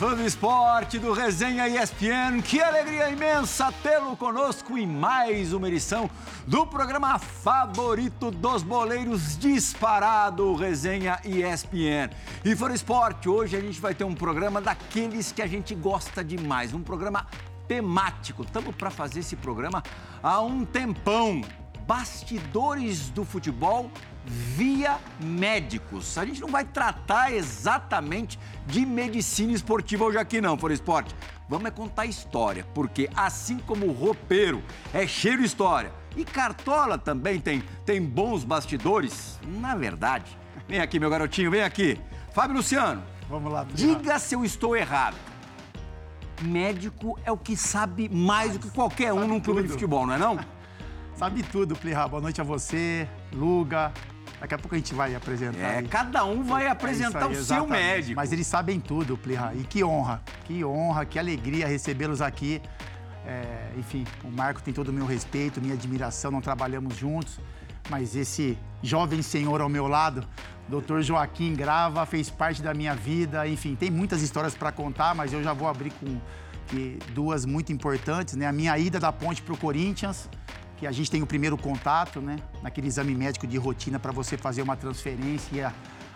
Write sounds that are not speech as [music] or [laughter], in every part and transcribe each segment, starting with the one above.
Fã do esporte do Resenha ESPN, que alegria imensa tê-lo conosco em mais uma edição do programa favorito dos boleiros disparado, Resenha ESPN. E for esporte, hoje a gente vai ter um programa daqueles que a gente gosta demais, um programa temático. Estamos para fazer esse programa há um tempão. Bastidores do futebol via médicos. A gente não vai tratar exatamente de medicina esportiva hoje aqui não, For Esporte. Vamos é contar história, porque assim como o roupeiro é cheio de história e Cartola também tem, tem bons bastidores, na verdade. Vem aqui, meu garotinho, vem aqui. Fábio Luciano. Vamos lá. Diga se eu estou errado. Médico é o que sabe mais do que qualquer um num clube de futebol, não é não? [laughs] Sabe tudo, Plirra. Boa noite a você, Luga. Daqui a pouco a gente vai apresentar. É, aí. cada um vai é apresentar aí, o seu médico. Mas eles sabem tudo, Plirra. E que honra, que honra, que alegria recebê-los aqui. É, enfim, o Marco tem todo o meu respeito, minha admiração, não trabalhamos juntos. Mas esse jovem senhor ao meu lado, doutor Joaquim Grava, fez parte da minha vida. Enfim, tem muitas histórias para contar, mas eu já vou abrir com duas muito importantes. Né? A minha ida da ponte para o Corinthians que a gente tem o primeiro contato, né? Naquele exame médico de rotina para você fazer uma transferência e a,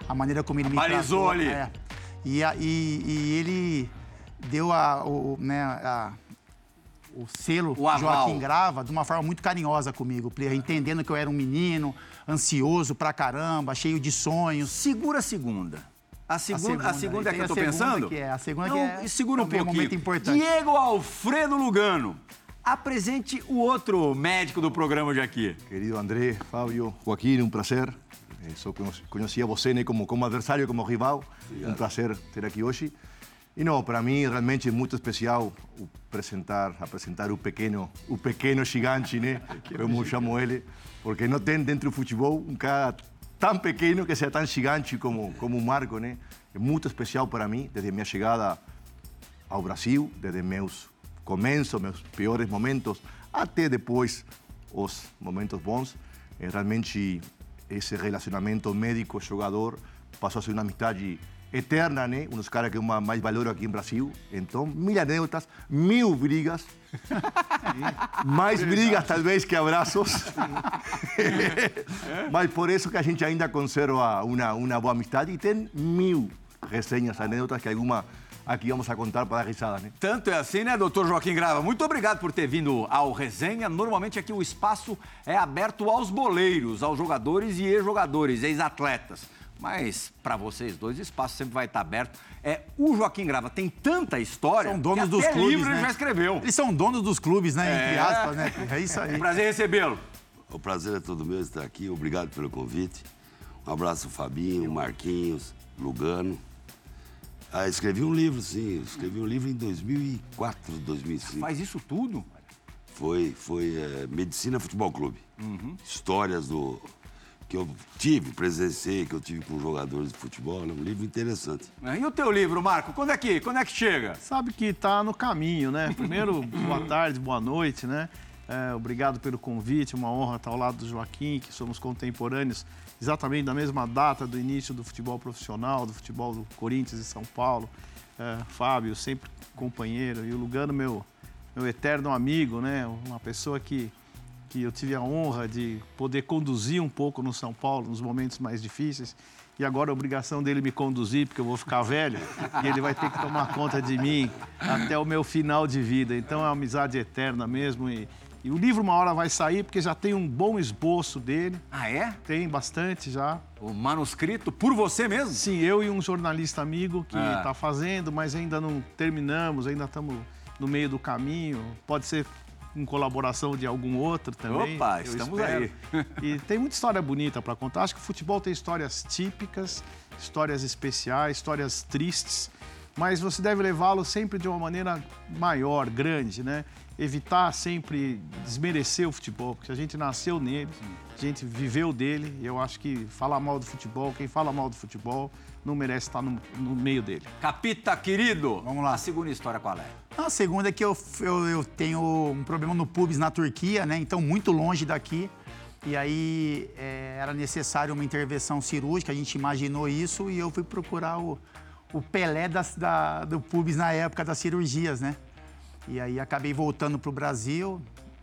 a maneira como ele me Balizou ali. É, e, a, e, e, ele deu a, o, né, a, o selo o Joaquim Grava de uma forma muito carinhosa comigo, entendendo que eu era um menino ansioso pra caramba, cheio de sonhos. Segura a segunda. A segunda, a segunda, a segunda é que eu tô pensando? Que é, a segunda Não, que é. Segura um pouquinho. Um momento importante. Diego Alfredo Lugano apresente o outro médico do programa de aqui. Querido André, Fábio, Joaquim, um prazer. Só conhecia você né, como, como adversário, como rival. Obrigado. Um prazer ter aqui hoje. E não, para mim realmente é muito especial apresentar, apresentar o pequeno, o pequeno gigante, né? [laughs] Como eu chamo ele, porque não tem dentro do futebol um cara tão pequeno que seja tão gigante como como o Marco, né? É muito especial para mim desde minha chegada ao Brasil, desde meus começo, meus piores momentos, até depois os momentos bons. É realmente esse relacionamento médico-jogador passou a ser uma amizade eterna, né? Um dos caras que eu mais valoro aqui em Brasil. Então, mil anedotas, mil brigas. mais brigas, talvez, que abraços. Mas por isso que a gente ainda conserva uma, uma boa amizade e tem mil resenhas, anedotas que alguma aqui vamos a contar para dar risada, né? Tanto é assim, né, doutor Joaquim Grava? Muito obrigado por ter vindo ao Resenha. Normalmente aqui o espaço é aberto aos boleiros, aos jogadores e ex-jogadores, ex-atletas. Mas para vocês dois, o espaço sempre vai estar aberto. É, o Joaquim Grava tem tanta história. São donos dos clubes. livro né? ele já escreveu. Eles são donos dos clubes, né? É... Entre aspas, né? É isso aí. [laughs] Prazer recebê-lo. O prazer é todo meu estar aqui. Obrigado pelo convite. Um abraço, Fabinho, Marquinhos, Lugano. Ah, escrevi um livro, sim. Escrevi um livro em 2004, 2005. Faz isso tudo? Foi, foi é, Medicina Futebol Clube. Uhum. Histórias do que eu tive, presenciei, que eu tive com jogadores de futebol. É um livro interessante. E o teu livro, Marco? Quando é que, quando é que chega? Sabe que está no caminho, né? Primeiro, [laughs] boa tarde, boa noite, né? É, obrigado pelo convite, uma honra estar ao lado do Joaquim, que somos contemporâneos exatamente na mesma data do início do futebol profissional, do futebol do Corinthians e São Paulo. É, Fábio, sempre companheiro, e o Lugano, meu, meu eterno amigo, né? Uma pessoa que, que eu tive a honra de poder conduzir um pouco no São Paulo nos momentos mais difíceis. E agora a obrigação dele me conduzir, porque eu vou ficar velho, e ele vai ter que tomar conta de mim até o meu final de vida. Então é uma amizade eterna mesmo. E, e o livro uma hora vai sair porque já tem um bom esboço dele. Ah, é? Tem bastante já. O manuscrito por você mesmo? Sim, eu e um jornalista amigo que está ah. fazendo, mas ainda não terminamos, ainda estamos no meio do caminho. Pode ser em colaboração de algum outro também. Opa, estamos espero. aí. e tem muita história bonita para contar. Acho que o futebol tem histórias típicas, histórias especiais, histórias tristes, mas você deve levá-lo sempre de uma maneira maior, grande, né? Evitar sempre desmerecer o futebol, porque a gente nasceu nele, a gente viveu dele, e eu acho que falar mal do futebol, quem fala mal do futebol, não merece estar no, no meio dele. Capita, querido, vamos lá. A segunda história qual é? A segunda é que eu, eu, eu tenho um problema no pubis na Turquia, né? Então, muito longe daqui. E aí é, era necessário uma intervenção cirúrgica, a gente imaginou isso e eu fui procurar o, o Pelé das, da, do pubis na época das cirurgias, né? E aí acabei voltando para o Brasil,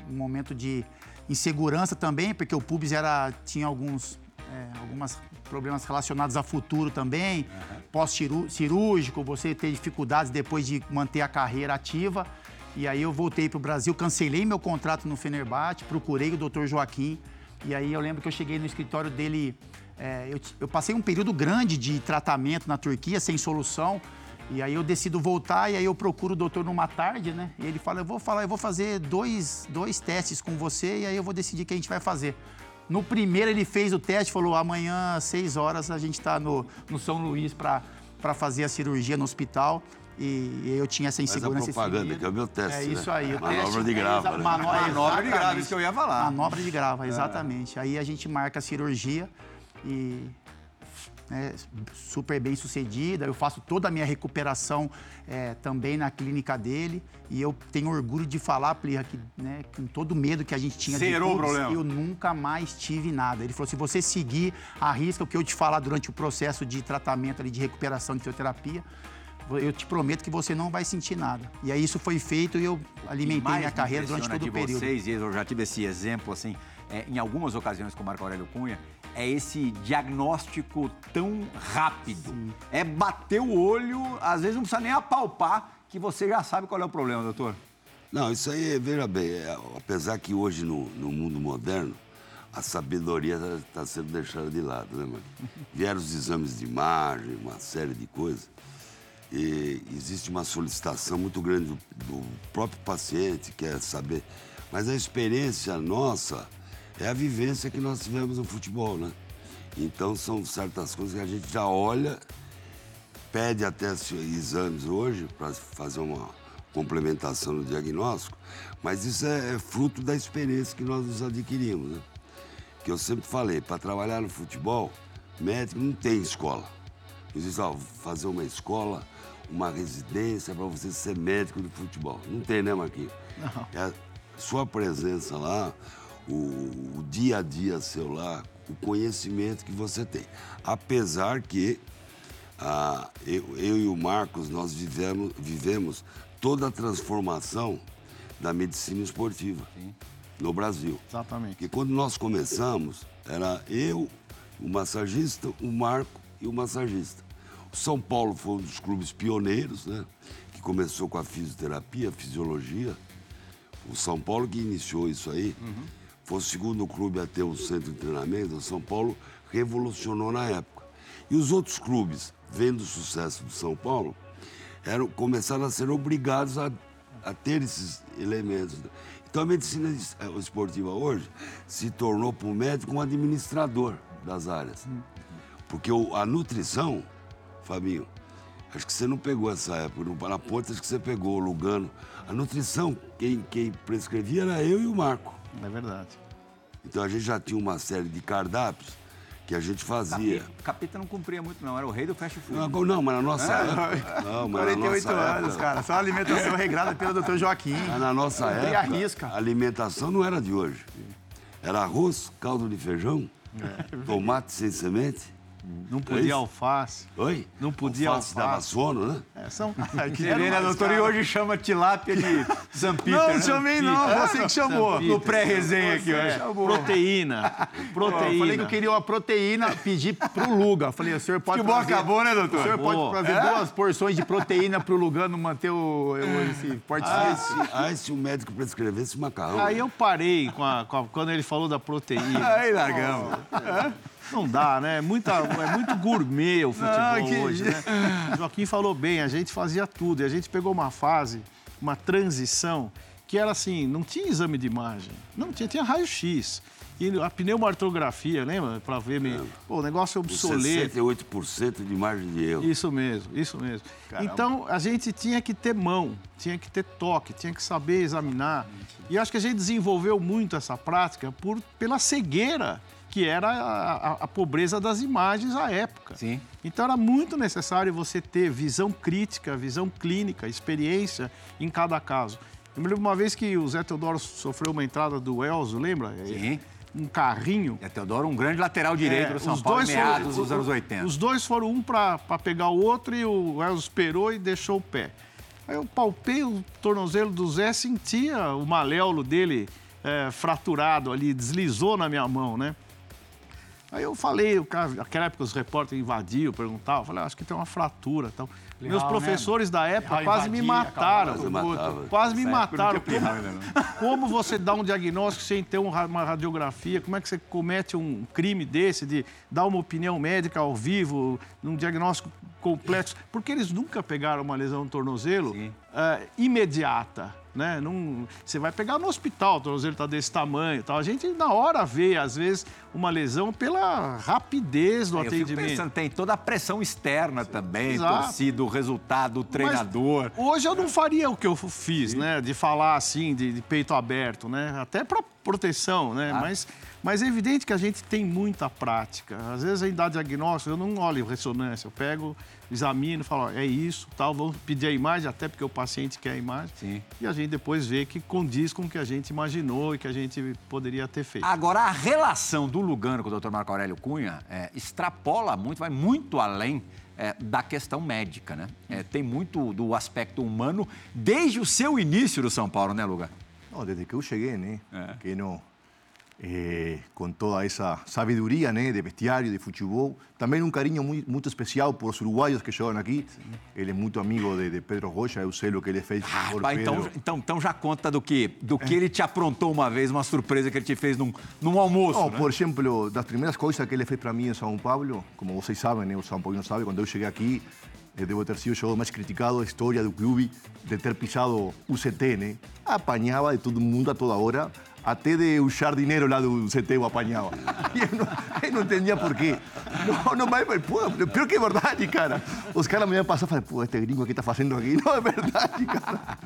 um momento de insegurança também, porque o pubis era, tinha alguns é, alguns problemas relacionados a futuro também, uhum. pós-cirúrgico, você ter dificuldades depois de manter a carreira ativa. E aí eu voltei para o Brasil, cancelei meu contrato no Fenerbahçe, procurei o Dr. Joaquim. E aí eu lembro que eu cheguei no escritório dele, é, eu, eu passei um período grande de tratamento na Turquia, sem solução. E aí eu decido voltar e aí eu procuro o doutor numa tarde, né? E ele fala, eu vou falar, eu vou fazer dois, dois testes com você e aí eu vou decidir o que a gente vai fazer. No primeiro ele fez o teste, falou, amanhã às seis horas a gente está no, no São Luís para fazer a cirurgia no hospital. E eu tinha essa insegurança. Mas a propaganda, que é o meu teste. É isso né? aí. Manobra teste, de grava. É, né? Manobra, manobra de grava, isso que eu ia falar. Manobra de grava, exatamente. É. Aí a gente marca a cirurgia e né, super bem sucedida. Eu faço toda a minha recuperação é, também na clínica dele. E eu tenho orgulho de falar, Plirra, que né, com todo o medo que a gente tinha Zerou de problema. eu nunca mais tive nada. Ele falou: se você seguir, arrisca o que eu te falar durante o processo de tratamento ali, de recuperação de fisioterapia eu te prometo que você não vai sentir nada. E aí isso foi feito e eu alimentei minha carreira durante todo o período. Vocês, e eu já tive esse exemplo assim, é, em algumas ocasiões com o Marco Aurélio Cunha, é esse diagnóstico tão rápido. Sim. É bater o olho, às vezes não precisa nem apalpar, que você já sabe qual é o problema, doutor. Não, isso aí, veja bem, é, apesar que hoje no, no mundo moderno, a sabedoria está sendo deixada de lado, né, mano? [laughs] Vieram os exames de imagem, uma série de coisas. E existe uma solicitação muito grande do, do próprio paciente, quer saber. Mas a experiência nossa é a vivência que nós tivemos no futebol, né? Então são certas coisas que a gente já olha, pede até exames hoje para fazer uma complementação no diagnóstico, mas isso é, é, fruto da experiência que nós nos adquirimos, né? Que eu sempre falei, para trabalhar no futebol, médico não tem escola. Existe, ó, fazer uma escola, uma residência para você ser médico de futebol. Não tem, né, Marquinhos? Não. É a sua presença lá, o, o dia a dia seu lá, o conhecimento que você tem. Apesar que ah, eu, eu, e o Marcos, nós vivemos, vivemos toda a transformação da medicina esportiva Sim. no Brasil. Exatamente. Porque quando nós começamos, era eu, o massagista, o Marco e o massagista. O São Paulo foi um dos clubes pioneiros, né? Que começou com a fisioterapia, a fisiologia. O São Paulo que iniciou isso aí. Uhum foi o segundo clube a ter um centro de treinamento, o São Paulo revolucionou na época. E os outros clubes, vendo o sucesso do São Paulo, eram, começaram a ser obrigados a, a ter esses elementos. Então a medicina esportiva hoje se tornou para o médico um administrador das áreas. Porque a nutrição, Fabinho, acho que você não pegou essa época, no Paraponte acho que você pegou, o Lugano. A nutrição, quem, quem prescrevia era eu e o Marco. É verdade. Então a gente já tinha uma série de cardápios que a gente fazia. Capeta, capeta não cumpria muito, não. Era o rei do fast food. Não, não mas na nossa é. época. Não, mas 48 na nossa anos, época, cara. Só alimentação regrada pelo doutor Joaquim. Mas na nossa época, a alimentação não era de hoje. Era arroz, caldo de feijão, é. tomate sem semente não podia alface. Oi? Não podia alface. alface. dava sono, né? É, são... [laughs] que né, doutor? E hoje chama tilápia de [laughs] Zampita. Não, né? chamei não, você que chamou. No pré-resenha aqui, hoje. Proteína. [laughs] Proteína. Eu falei que eu queria uma proteína, pedi pro Luga. Falei, o senhor pode. Que bom acabou, né, doutor? O senhor pode trazer é? duas porções de proteína pro Lugano manter o, esse porte ah, se, ah, se o médico prescrevesse macarrão. Aí eu parei com a, com a, quando ele falou da proteína. Aí largamos. Oh, é. Não dá, né? É, muita, é muito gourmet o futebol ah, que... hoje, né? Joaquim falou bem, a gente fazia tudo. E a gente pegou uma fase, uma transição, que era assim, não tinha exame de imagem. Não tinha, tinha raio-x. E a pneumartrografia, lembra? Para ver, me... Pô, o negócio é obsoleto. 68% de margem de erro. Isso mesmo, isso mesmo. Caramba. Então, a gente tinha que ter mão, tinha que ter toque, tinha que saber examinar. E acho que a gente desenvolveu muito essa prática por, pela cegueira que era a, a, a, pobreza das imagens à época. Sim. Então era muito necessário você ter visão crítica, visão clínica, experiência em cada caso. Eu me lembro uma vez que o Zé Teodoro sofreu uma entrada do Elzo, lembra? Sim. um carrinho. É, Teodoro, um grande lateral direito É, do São os Paulo, dois meados foram- dos anos 80. Os dois foram um para pegar o outro e o Elzo esperou e deixou o pé. Aí eu palpei o tornozelo do Zé, sentia o maléolo dele é, fraturado ali, deslizou na minha mão, né? Aí eu falei, o cara, naquela época os repórteres invadiam, perguntavam, eu falei, "Ah, acho que tem uma fratura e tal. Meus né? professores da época Plihal quase me invadia, mataram. acabava. Quase matava. Quase me mataram. Plihal Como, [laughs] como você dá um diagnóstico sem ter um uma radiografia? Como é que você comete um crime desse, de dar uma opinião médica ao vivo, num diagnóstico completo? Porque eles nunca pegaram uma lesão no tornozelo eh, imediata. Né? Não, você vai pegar no hospital, o tornozelo está desse tamanho. Tal. A gente, na hora, vê, às vezes, uma lesão pela rapidez do Eu atendimento. pensando, tem toda a pressão externa também, Exato. torcida, o resultado, o treinador. Mas hoje eu não faria o que eu fiz, né? De falar assim, de, de peito aberto, né? Até para proteção, né? Mas, mas é evidente que a gente tem muita prática. Às vezes a gente dá diagnóstico, eu não olho ressonância, eu pego, examino, falo, ó, é isso, tal, vamos pedir a imagem, até porque o paciente quer a imagem. Sim. E a gente depois vê que condiz com o que a gente imaginou e que a gente poderia ter feito. Agora, a relação do Lugano com o Dr. Marco Aurélio Cunha é, extrapola muito, vai muito além é, da questão médica, né? É, tem muito do aspecto humano desde o seu início do São Paulo, né, Lugano? No, desde que yo llegué, ¿no? Ah. que no, eh, con toda esa sabiduría ¿no? de bestiario, de fútbol, también un cariño muy, muy especial por los uruguayos que llegan aquí. Él es muy amigo de, de Pedro Goya, eu sei lo que ele fez por Vai, então, Pedro. então, então já conta do que, do que ele te aprontou uma vez, uma surpresa que ele te fez num, num almoço, No, né? por ejemplo, das primeiras coisas que ele fez para mim em São Paulo, como vocês sabem, né, o São Paulo não sabe, quando eu cheguei aqui, eu devo ter sido o jogador mais criticado da história do clube, de ter pisado o CT, né? Apanhava de todo mundo a toda hora, até de o jardineiro lá do CT eu apanhava. E [laughs] eu não, eu não entendia por quê. Não, não, mas, pô, pior que é verdade, cara. Os caras me passar e falavam, pô, este gringo aqui está fazendo aqui. [laughs] Não, é verdade, cara.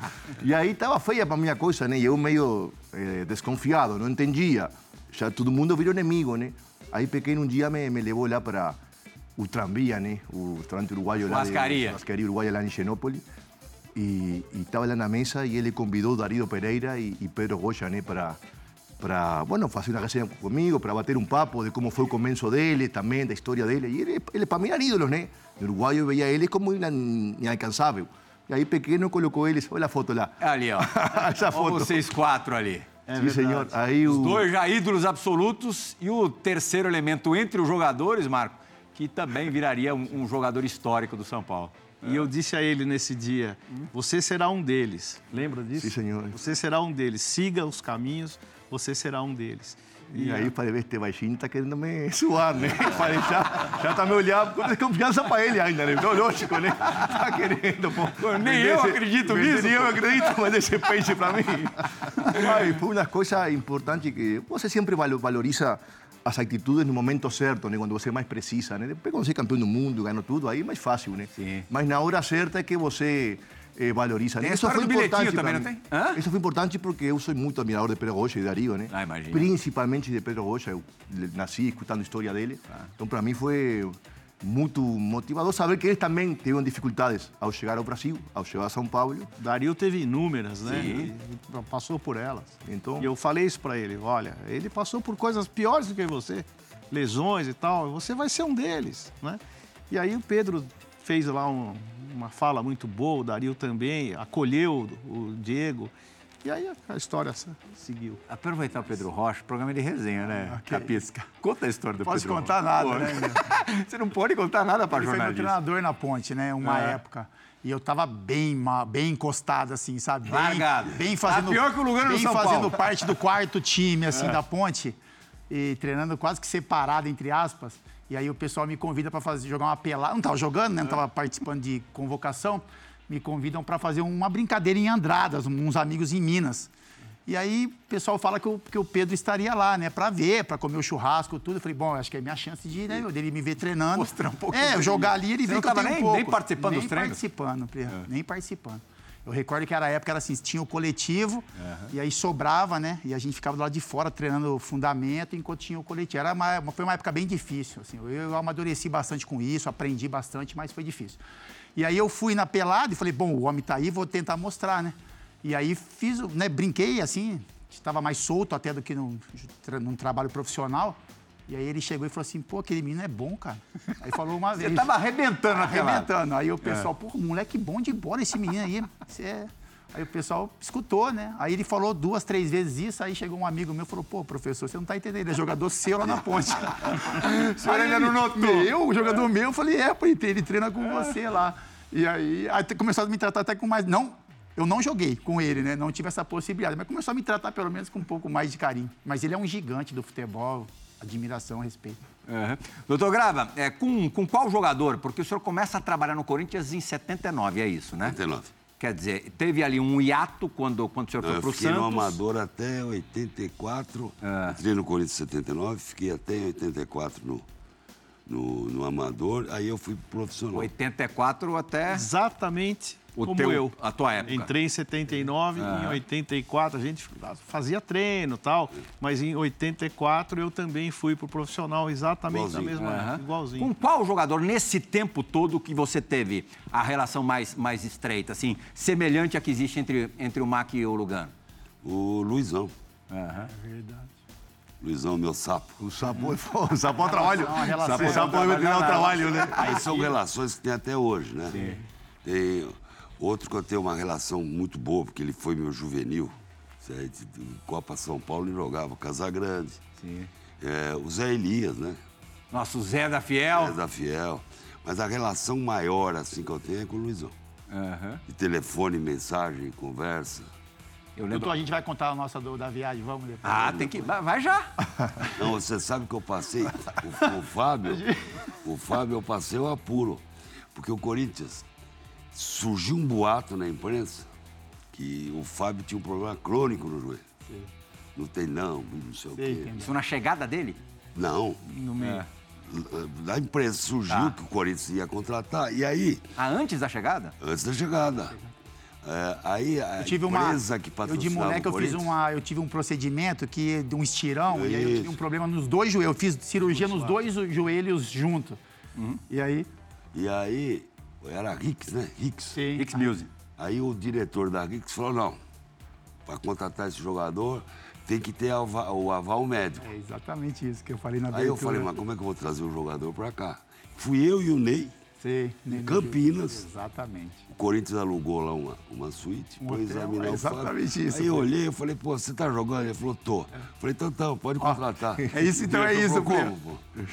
E aí estava feia para minha coisa, né? E eu meio eh, desconfiado, não entendia. Já todo mundo virou inimigo, né? Aí Pequeno um dia me, me levou lá para o Tranvía, né? O restaurante uruguaio lá. Churrascaria. Churrascaria uruguaia lá em E estava lá na mesa e ele convidou Darío Pereira e, Pedro Goya, né? Para, para, bueno, fazer uma resenha comigo, para bater um papo de como foi o começo dele, também, da história dele. E ele, ele para mim, eram ídolos, né? No Uruguai eu veia ele como ina- inalcançável. E aí Pequeno colocou eles, olha a foto lá. Ali, ó. [laughs] Essa foto. vocês quatro ali. Sim, senhor. Aí Os o... dois já ídolos absolutos e o terceiro elemento entre os jogadores, Marco, que também viraria um, um jogador histórico do São Paulo. E eu disse a ele nesse dia: você será um deles. Lembra disso? Sim, senhor. Você será um deles. Siga os caminhos, você será um deles. E aí falei, "Vê, este baixinho tá querendo me suar, né? [laughs] Falei, já, já tá me olhando com desconfiança pra ele ainda, né? Então, lógico, né? Tá querendo, pô. nem eu acredito vender- nisso, Nem eu acredito, mas esse peixe pra mim. [laughs] Foi uma coisa importante que você sempre valo- valoriza as atitudes no momento certo, né? Quando você mais precisa, né? Depois quando você é campeão do mundo, ganhou tudo, aí é mais fácil, né? Sim. Mas na hora certa é que você eh, valoriza. Tem né? do bilhetinho pra também, não tem? Hã? Isso foi importante porque eu sou muito admirador de Pedro Rocha e de Darío, né? Ah. Principalmente de Pedro Rocha, eu nasci escutando a história dele. Então, para mim, foi muito motivador saber que eles também tiveram dificuldades ao chegar ao Brasil, ao chegar a São Paulo. Dario teve inúmeras, né? Sim. Passou por elas. Então- E eu falei isso pra ele: olha, ele passou por coisas piores do que você, lesões e tal. Você vai ser um deles, né? E aí o Pedro fez lá um- uma fala muito boa, o Dario também, acolheu o Diego. E aí a- história se- seguiu. Aproveitar o Pedro Rocha, programa de resenha, né? Capisca. Conta a história do Posso Pedro contar Rocha. nada, Pô, né? [laughs] Você não pode contar nada para Ele foi meu jornalista. treinador na ponte, né? Uma É. época. E eu tava bem, bem encostado, assim, sabe? Bem, Largado. Bem fazendo. Tá pior que o Lugano no Bem São fazendo Paulo. parte do quarto time, É. assim, da ponte. E treinando quase que separado, entre aspas. E aí o pessoal me convida para jogar uma pelada. Não tava jogando, né? Não tava participando de convocação. Me convidam para fazer uma brincadeira em Andradas, uns amigos em Minas. E aí o pessoal fala que o, que o Pedro estaria lá, né? Pra ver, pra comer o churrasco, tudo. Eu falei, bom, acho que é minha chance de, né, dele me ver treinando. Mostrar um pouquinho É, eu jogar ali, ele vê não que eu tenho nem- um nem pouco. participando nem dos treinos? participando, Pri, nem participando. Eu recordo que era a época, era assim, tinha o coletivo, e aí sobrava, né? E a gente ficava do lado de fora treinando o fundamento enquanto tinha o coletivo. Era uma, uma- foi uma época bem difícil, assim. Eu, eu amadureci bastante com isso, aprendi bastante, mas foi difícil. E aí eu fui na pelada e falei, bom, o homem tá aí, vou tentar mostrar, né? E aí fiz, né, brinquei assim, estava mais solto até do que num, num trabalho profissional. E aí ele chegou e falou assim, pô, aquele menino é bom, cara. Aí falou uma vez. Você tava arrebentando arrebentando. Aí o pessoal, pô, moleque bom de bola esse menino aí. Você é... Aí o pessoal escutou, né? Aí ele falou duas, três vezes isso, aí chegou um amigo meu e falou, pô, professor, você não tá entendendo, ele é jogador seu lá na ponte. o [laughs] senhor ainda não notou? Meu, o jogador meu, eu falei, é, pô, ele treina com você lá. E aí, aí começou a me tratar até com mais... Não, eu não joguei com ele, né? Não tive essa possibilidade, mas começou a me tratar pelo menos com um pouco mais de carinho. Mas ele é um gigante do futebol, admiração, respeito. Uhum. Doutor Grava, é, com, com qual jogador? Porque o senhor começa a trabalhar no Corinthians em 79, é isso, né? 79. Quer dizer, teve ali um hiato quando, quando o senhor foi Eu pro fiquei Santos. no Amador até 84. É. Entrei no Corinthians em 79, fiquei até 84 no, no, no Amador. Aí eu fui pro profissional. 84 até Exatamente o como teu, eu. a tua época. Entrei em 79, em 84 a gente fazia treino e tal, mas em 84 eu também fui pro profissional exatamente da Igualzinho. mesma época, igualzinho. Com qual jogador, nesse tempo todo que você teve a relação mais, mais estreita, assim, semelhante à que existe entre, entre o Mac e o Lugano? O Luizão. Aham. Luizão, meu sapo. O sapo, o sapo é trabalho. uma relação. O sapo é um trabalho, né? Aí são relações que tem até hoje, né? Tem outro que eu tenho uma relação muito boa, porque ele foi meu juvenil. certo? Copa São Paulo ele jogava Casagrande. Sim. É, o Zé Elias, né? Nosso Zé da Fiel. É da Fiel. Mas a relação maior, assim, que eu tenho é com o Luizão. Aham. De telefone, mensagem, conversa. Eu lembro. Doutor, a gente vai contar a nossa do, da viagem, vamos depois. Ah, tem que. Vai vai já. [laughs] Não, você sabe que eu passei. O, o Fábio, [laughs] o Fábio, eu passei o apuro. Porque o Corinthians surgiu um boato na imprensa que o Fábio tinha um problema crônico no joelho. No tendão, não sei o Sei, quê. Isso na chegada dele? Não. No meio. Da imprensa surgiu Tá. que o Corinthians ia contratar. E aí, Ah, antes da chegada? antes da chegada. é, aí a Eu tive uma. empresa que eu de patrocinava moleque o eu fiz uma, eu tive um procedimento que de um estirão e aí eu tive Isso. um problema nos dois joelhos. Eu fiz cirurgia nos dois joelhos junto. Uhum. E aí? E aí, era Rix, né? Rix. Sim. X Music. Aí o diretor da Rix falou, não, para contratar esse jogador tem que ter alva- o aval médico. É exatamente isso que eu falei na Aí eu abertura. falei, mas como é que eu vou trazer o jogador para cá? Fui eu e o Ney, Sei, em Campinas. Exatamente. O Corinthians alugou lá uma, uma suíte Um examinar é exatamente isso, Aí eu olhei, eu falei, pô, você tá jogando? Ele falou, tô. Falei, então, então, pode contratar. [laughs] é isso, então é isso, como, pô?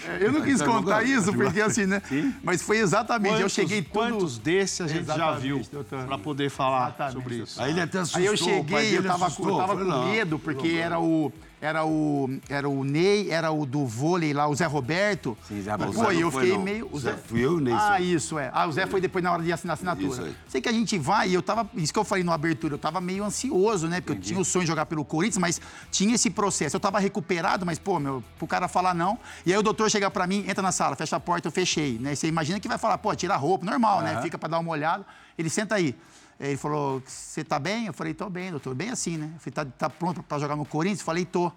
É, Eu não quis Tá contar jogando? isso, porque assim, né? Mas foi exatamente. eu Quantos- cheguei tudo. Quantos desses a gente já viu doutor. para poder falar Exatamente, sobre isso? Aí ele até assustou. Aí eu cheguei, eu tava, assustou. eu tava com medo, porque era o, era, o, era o Ney, era o do vôlei lá, o Zé Roberto. Sim, Zé Roberto. Zé e eu foi, fiquei não. meio. O Zé fui eu Ney, Ah, isso, é. Ah, o Zé foi depois na hora de assinar a assinatura. Isso aí. Sei que a gente vai e eu tava. Isso que eu falei na abertura, eu tava meio ansioso, né? Porque eu tinha o sonho de jogar pelo Corinthians, mas tinha esse processo. Eu tava recuperado, mas, pô, meu, pro cara falar não. E aí o doutor chega pra mim, entra na sala, fecha a porta, eu fechei, né? Você imagina que vai falar, pô, tira a roupa, normal, né? Fica pra dar uma olhada. Ele senta aí. Ele falou, você tá bem? Eu falei, tô bem, doutor. Bem assim, né? Eu falei, tá, tá pronto pra jogar no Corinthians? Eu falei, tô.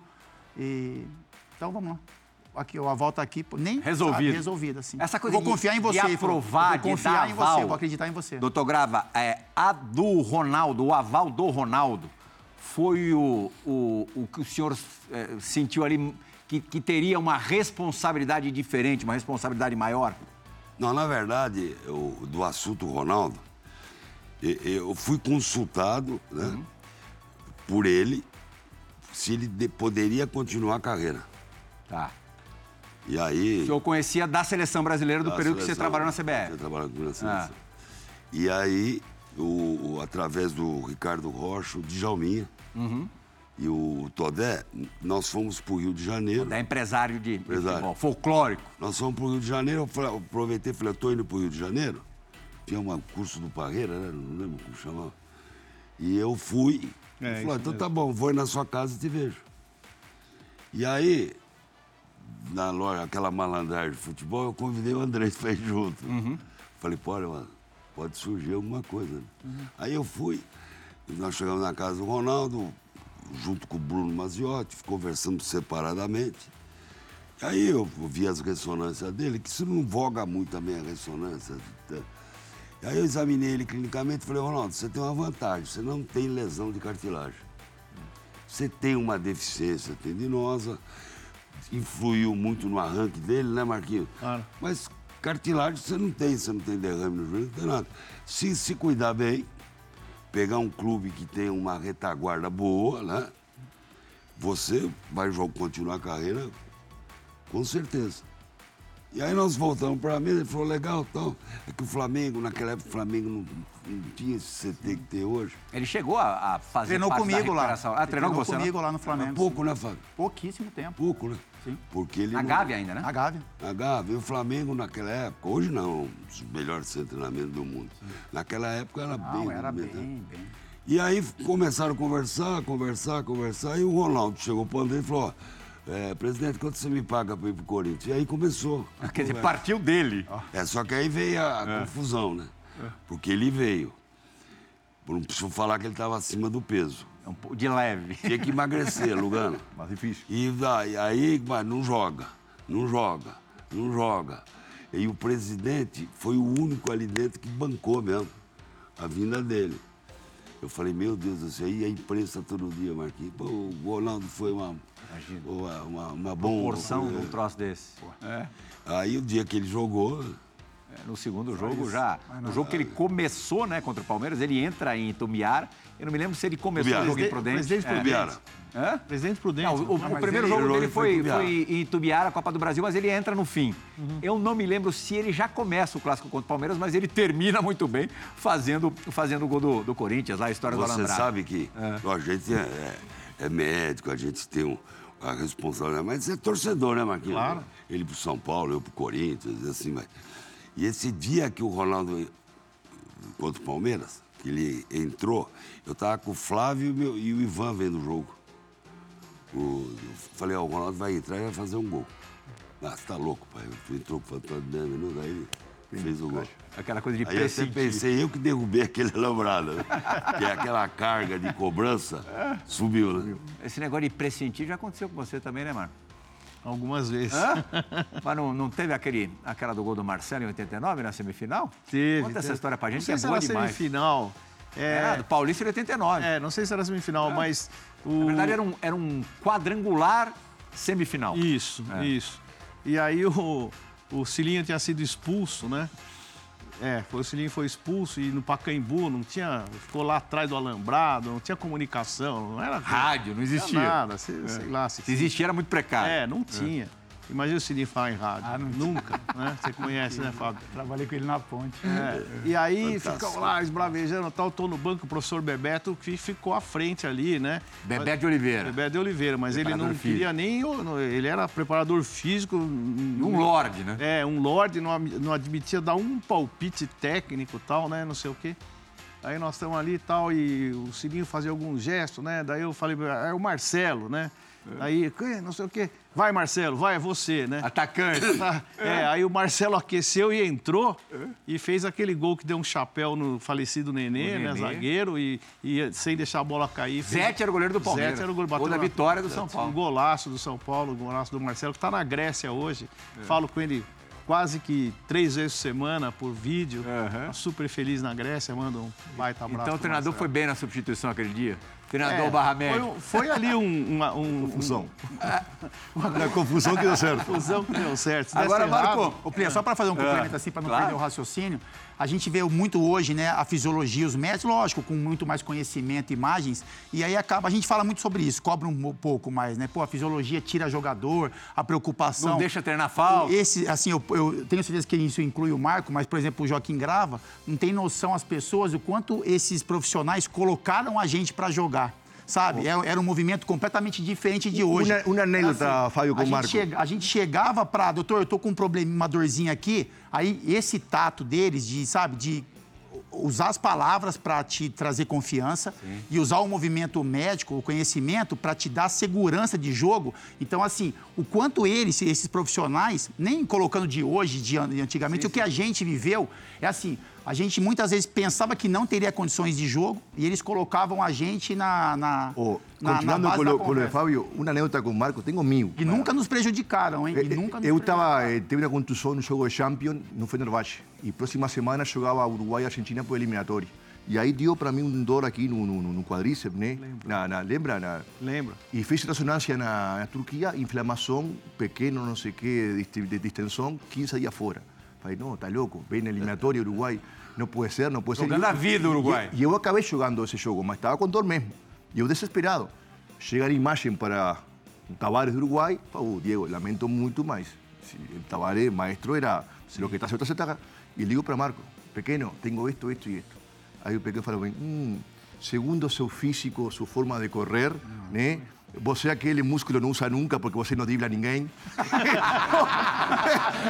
E... Então vamos lá. Aqui, a volta aqui, nem Resolvido. sabe, resolvido, assim. Essa coisa Eu vou confiar em de- você. de aprovar, vou de dar confiar em você, aval. eu vou acreditar em você. Doutor Grava, é, a do Ronaldo, o aval do Ronaldo, foi o, o, o que o senhor é, sentiu ali que, que teria uma responsabilidade diferente, uma responsabilidade maior? Não, na verdade, eu- do assunto Ronaldo, eu fui consultado né, Uhum. por ele se ele de- poderia continuar a carreira. Tá. E aí. O senhor conhecia da seleção brasileira do período que você seleção, trabalhou na CBF. trabalhou na seleção. Ah. E aí, o, através do Ricardo Rocha, o Djalminha Uhum. e o Todé, nós fomos para o Rio de Janeiro. Da empresário de Empresário. futebol, folclórico. Nós fomos para o Rio de Janeiro, eu eu aproveitei e falei, eu tô indo para o Rio de Janeiro. Tinha um curso do Parreira, né? Não lembro como chamava. E eu fui. É, ele falou, então tá bom, vou na sua casa e te vejo. E aí, na loja, aquela malandragem de futebol, eu convidei o Andrés para ir junto. Falei, pô, olha, pode surgir alguma coisa. né? Aí eu fui, nós chegamos na casa do Ronaldo, junto com o Bruno Maziotti, conversamos separadamente. Aí eu vi as ressonâncias dele, que isso não voga muito a ressonância. Aí eu examinei ele clinicamente e falei, Ronaldo, você tem uma vantagem, você não tem lesão de cartilagem. você tem uma deficiência tendinosa, influiu muito no arranque dele, né, Marquinhos? Claro. Mas cartilagem você não tem, você não tem derrame no joelho, não tem nada. Se se cuidar bem, pegar um clube que tem uma retaguarda boa, né? Você vai continuar a carreira com certeza. E aí nós voltamos para a mesa, ele falou, legal, então, é que o Flamengo, naquela época, o Flamengo não, não tinha esse CT que tem hoje. Ele chegou a, a fazer Treinou parte da comigo lá. Ah, Ele treinou com você? né? comigo lá no Flamengo. pouco, né, Fábio? Pouquíssimo tempo. Pouco, né? Sim. Porque ele Na não- Gávea ainda, né? A Gávea. A Gávea, e o Flamengo naquela época, hoje não, um dos melhores centros de treinamento do mundo. Naquela época era bem. Não, era bem, rudimentar. bem. E aí começaram a conversar, conversar, conversar, e o Ronaldo chegou para o André e falou: ó, é, presidente, quanto você me paga para ir pro Corinthians? E aí começou. Quer dizer, partiu dele. É, só que aí veio a, a confusão, né? Porque ele veio. Não preciso falar que ele estava acima do peso. É um pouco De leve. Tinha que emagrecer, [laughs] Lugano. Mais difícil. E daí, aí, mas não joga, não joga, não joga. E o presidente foi o único ali dentro que bancou mesmo a vinda dele. Eu falei, meu Deus do céu, e a imprensa todo dia, Marquinhos. Pô, o Ronaldo foi uma, uma, uma, uma bomba. Porção de um troço desse. É. Aí o dia que ele jogou, No segundo jogo já. No jogo que ele começou, né, contra o Palmeiras, ele entra em Tumiar. Eu não me lembro se ele começou Tubiara. o jogo em Presidente- Prudente. presidente É. Tubiara. Hã? Presidente Prudente. Não, o, o primeiro ele- jogo ele dele foi foi, em Tubiara. foi em Tubiara, Copa do Brasil, mas ele entra no fim. Eu não me lembro se ele já começa o clássico contra o Palmeiras, mas ele termina muito bem fazendo, fazendo o gol do, do Corinthians, lá a história do você Alambrado. sabe que ó, a gente é, é- é médico, a gente tem um, a responsabilidade, mas é torcedor, né, Marquinhos? Claro. Ele pro São Paulo, eu pro Corinthians, assim, mas... E esse dia que o Ronaldo contra o Palmeiras, que ele entrou, eu tava com o Flávio e o, meu- e o Ivan vendo o jogo. O- eu falei, ó, o Ronaldo vai entrar e vai fazer um gol. Ah, você tá louco, pai. Entrou com 10 minutos, aí ele fez o gol. Aquela coisa de Aí eu até pensei, eu que derrubei aquele alambrado, que é aquela carga de cobrança, subiu, né? Esse negócio de pressentir já aconteceu com você também, né, Marco? Algumas vezes. Hã? Mas não, não teve aquele, aquela do gol do Marcelo em 89 na semifinal? Teve. Conta essa teve. história pra gente, não sei que é se boa era demais. semifinal. Era É, do Paulista em 89. é, não sei se era semifinal, mas. O... Na verdade, era um, era um quadrangular semifinal. Isso, É. isso. E aí o, o Cilinho tinha sido expulso, né? É, foi, o Cilinho foi expulso e no Pacaembu não tinha. Ficou lá atrás do alambrado, não tinha comunicação, não era. Rádio, não não tinha existia. nada, sei, sei lá. Se, Se existia, era muito precário. É, não tinha. Imagina o Cilinho falar em rádio. Ah, não Nunca, né? Você conhece, né, Fábio? Trabalhei com ele na ponte. É, E aí ficam lá esbravejando tal, tô no banco, o professor Bebeto que ficou à frente ali, né? Bebeto de Oliveira. Bebeto de Oliveira, mas ele não Preparador queria nem. Ele era preparador físico. Um lorde, né? É, um lorde, não, admitia dar um palpite técnico e tal, né? Não sei o quê. Aí nós estamos ali e tal, e o Cilinho fazia algum gesto, né? Daí eu falei, é o Marcelo, né? Aí, "Que? não sei o quê. Vai, Marcelo, vai, é você, né? Atacante. Tá, [laughs] É, aí o Marcelo aqueceu e entrou e fez aquele gol que deu um chapéu no falecido Nenê, né? Zagueiro, e, e sem deixar a bola cair. fez- Zete era o goleiro do Palmeiras. Zete era o goleiro. Gol da vitória do São Um Paulo. golaço do São Paulo, um golaço do Marcelo, que está na Grécia hoje. É. Falo com ele quase que três vezes por semana, por vídeo. Tá super feliz na Grécia, manda um baita abraço. Então o treinador foi bem na substituição aquele dia? Treinador É, barra foi, médico. um- foi ali um, uma, um, Confusão. [laughs] Na confusão que deu certo. fusão que deu certo. Agora, errado- Marco, Plia, só para fazer um complemento assim, para não claro. perder o raciocínio, a gente vê muito hoje, né, a fisiologia, os médicos, lógico, com muito mais conhecimento, imagens, e aí acaba, a gente fala muito sobre isso, cobra um pouco mais, né? Pô, a fisiologia tira jogador, a preocupação. Não deixa treinar falta. Esse, assim, eu, eu tenho certeza que isso inclui o Marco, mas, por exemplo, o Joaquim Grava, não tem noção as pessoas o quanto esses profissionais colocaram a gente para jogar. Sabe? Era, era um movimento completamente diferente de hoje. Uma- uma anécdota, Fábio, com a o gente Marco. chega- a gente chegava para, doutor, eu tô com um problema, uma dorzinha aqui. Aí esse tato deles de, sabe, de usar as palavras para te trazer confiança e usar o movimento médico, o conhecimento para te dar segurança de jogo. Então, assim, o quanto eles, esses profissionais, nem colocando de hoje, de an- de antigamente, o que a gente viveu é assim. A gente muitas vezes pensava que não teria condições de jogo e eles colocavam a gente na. na, Oh, na- na continuando base com, o, com o. Fábio, uma anedota com o Marco, tenho mil. E nunca nos prejudicaram, hein? E nunca nos Eu prejudicaram. estava, tive uma contusão no jogo de Champions no Fenerbahçe. E próxima semana jogava Uruguai e Argentina por eliminatório. E aí deu para mim um dor aqui no, no, no quadríceps, né? Na, na, lembra? Na, Lembra? e fiz ressonância na, na Turquia, inflamação, pequeno, não sei o que, de, de distensão, 15 dias fora. Falei, não, tá louco, vem na eliminatória Uruguai, não pode ser, não pode ser. Jogando a vida, Uruguai. E, e eu acabei jogando esse jogo, mas estava com dor mesmo. E eu desesperado. Chega a imagem para Tavares do Uruguai, falou, Diego, lamento muito, mas se Tavares, maestro, era, se lo que está certo, você está E ligo para Marco, pequeno, tenho isto, isto e isto. Aí o pequeno falou, hum, segundo seu físico, sua forma de correr, né? Você aquele músculo não usa nunca porque você [laughs] não dribla ninguém.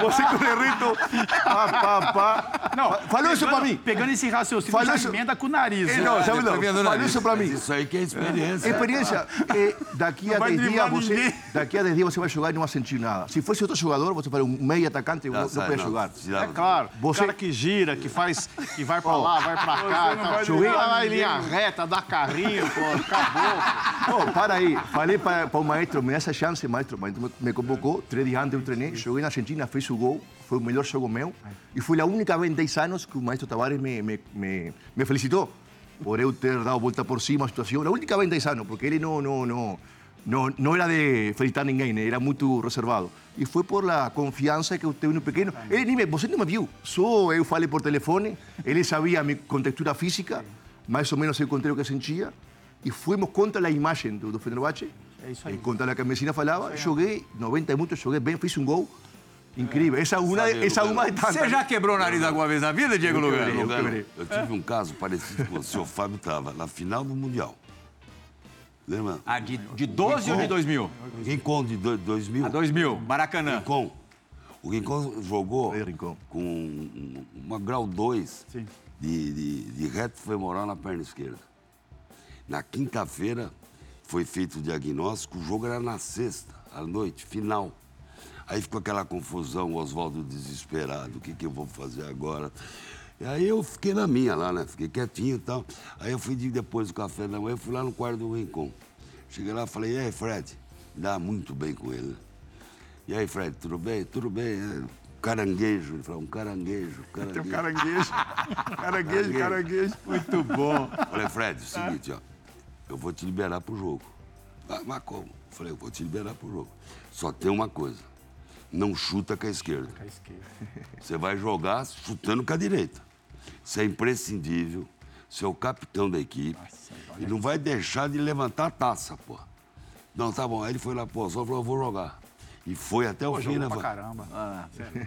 você corre reto. Pá, pá, pá. Não, falou isso para mim. Pegando esse raciocínio, Falou já isso- emenda com o nariz. Eh, né? não, sabe tá não? Falou nariz? isso Mas mim. Isso aí que é experiência. Experiência. eh, [laughs] daqui a Não vai 10 driblar dias você, ninguém. daqui a 10 dias você vai jogar e não vai sentir nada. Se fosse outro jogador, você faria um meio atacante, não, não sai, podia jogar. É claro. Você- O cara que gira, que faz, que vai pra lá, vai pra cá. não driblar lá em linha reta, dá carrinho, pô, acabou. Oh, para aí. Falei para, para o maestro, me dá essa chance, maestro. O maestro me- convocou, três dias antes eu treinei, joguei na Argentina, fiz o gol, foi o melhor jogo meu. E foi a única vez em 10 anos que o maestro Tavares me, me, me, me felicitou por eu ter dado volta por cima a situação. A única vez em 10 anos, porque ele não, não, não, não, não era de felicitar ninguém, era muito reservado. E foi por a confiança que eu tive no pequeno. Ele nem me, você não me viu, só eu falei por telefone, ele sabia a minha contextura física, mais ou menos eu contei o que sentia. E fomos contra a imagem do, do Fenerbahçe. É isso aí. E contra a que a Messina falava, joguei 90 minutos, joguei bem, fiz um gol incrível. Essa é uma, Sabe, essa é uma de tantas. Você já quebrou o nariz alguma vez na vida, Diego Lugano? Lugano, quebrei. eu tive um caso parecido com o senhor Fábio estava na final do Mundial. Lembra? Ah, de, de 12 ou de 2000? Rincon de do- 2000. A 2000, Maracanã. Rincon. O Rincon jogou Rincon. com um- uma grau 2 Sim. de, de, de reto femoral na perna esquerda. Na quinta-feira foi feito o diagnóstico, o jogo era na sexta, à noite, final. Aí ficou aquela confusão, o Oswaldo desesperado, o que, que eu vou fazer agora? E aí eu fiquei na minha lá, né? Fiquei quietinho e tal. Aí eu fui de- depois do café da manhã, eu fui lá no quarto do Rincon. Cheguei lá e falei, e aí, Fred? Dá muito bem com ele. né? E aí, Fred, tudo bem? Tudo bem. é, Caranguejo. Ele falou, um caranguejo, [laughs] Tem caranguejo. um caranguejo. [laughs] Caranguejo, caranguejo. Muito bom. Falei, Fred, é o seguinte, ó. Eu vou te liberar pro jogo. Ah, mas como? Falei, eu vou te liberar pro jogo. Só tem uma coisa. Não chuta com a esquerda. À esquerda. [laughs] Você vai jogar chutando com a direita. Você é imprescindível. Você é o capitão da equipe. E não vai deixar de levantar a taça, pô. Não, tá bom. Aí ele foi lá, pô, só falou, eu vou jogar. E foi até o Pô, fim, né? pra caramba. [laughs]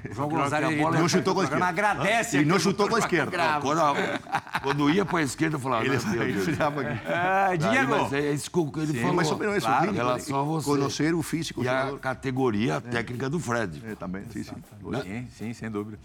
O João Gonzalez a ele bola não chutou com a esquerda. agradece. E não chutou com a esquerda. Quando, quando ia pra esquerda, eu falava, Ele, "Não, meu [laughs] ele Deus". olhava aqui. Ah, Aí, Diego, mas é isso que ele falou. Mais ou menos isso. Claro, relação a você. Conhecer o físico E a jogador. categoria técnica do Fred. É, também, sim, sim. Sim, sim, sem dúvida.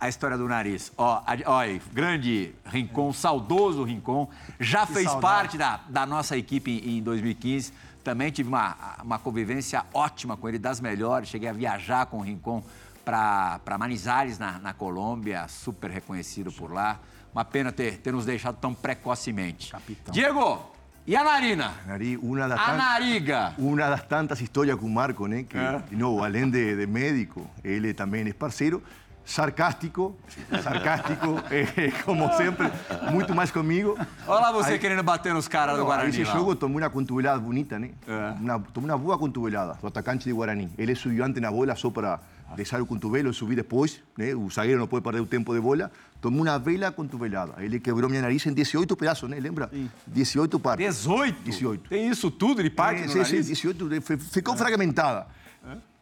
A história do nariz. Ó, a- ó grande Rincon, saudoso Rincon, já fez saudade. parte da, da nossa equipe em, em 2015. Também tive uma, uma convivência ótima com ele, das melhores. Cheguei a viajar com o Rincon para Manizales, na, na Colômbia, super reconhecido por lá. Uma pena ter, ter nos deixado tão precocemente. Capitão. Diego, e a narina? Nari- Uma das A nariga. Una das tantas historias con Marco, ¿no? que no, além de, de médico, él también es parceiro, sarcástico, sarcástico, [laughs] eh, como sempre, muito mais comigo. Olha lá você Aí- querendo bater nos caras do Guarani. Esse lá. jogo tomei uma cotovelada bonita, né? É. Uma, tomei uma boa cotovelada do atacante de Guarani. Ele subiu antes na bola só para deixar o cotovelo e subir depois, né? O zagueiro não pode perder o tempo de bola. Tomei uma bela cotovelada. Ele quebrou minha nariz em 18 pedaços, né? Lembra? 18 partes. 18? 18. Tem isso tudo? Ele parte É, no sim, sim, nariz? 18, fi- ficou fragmentada.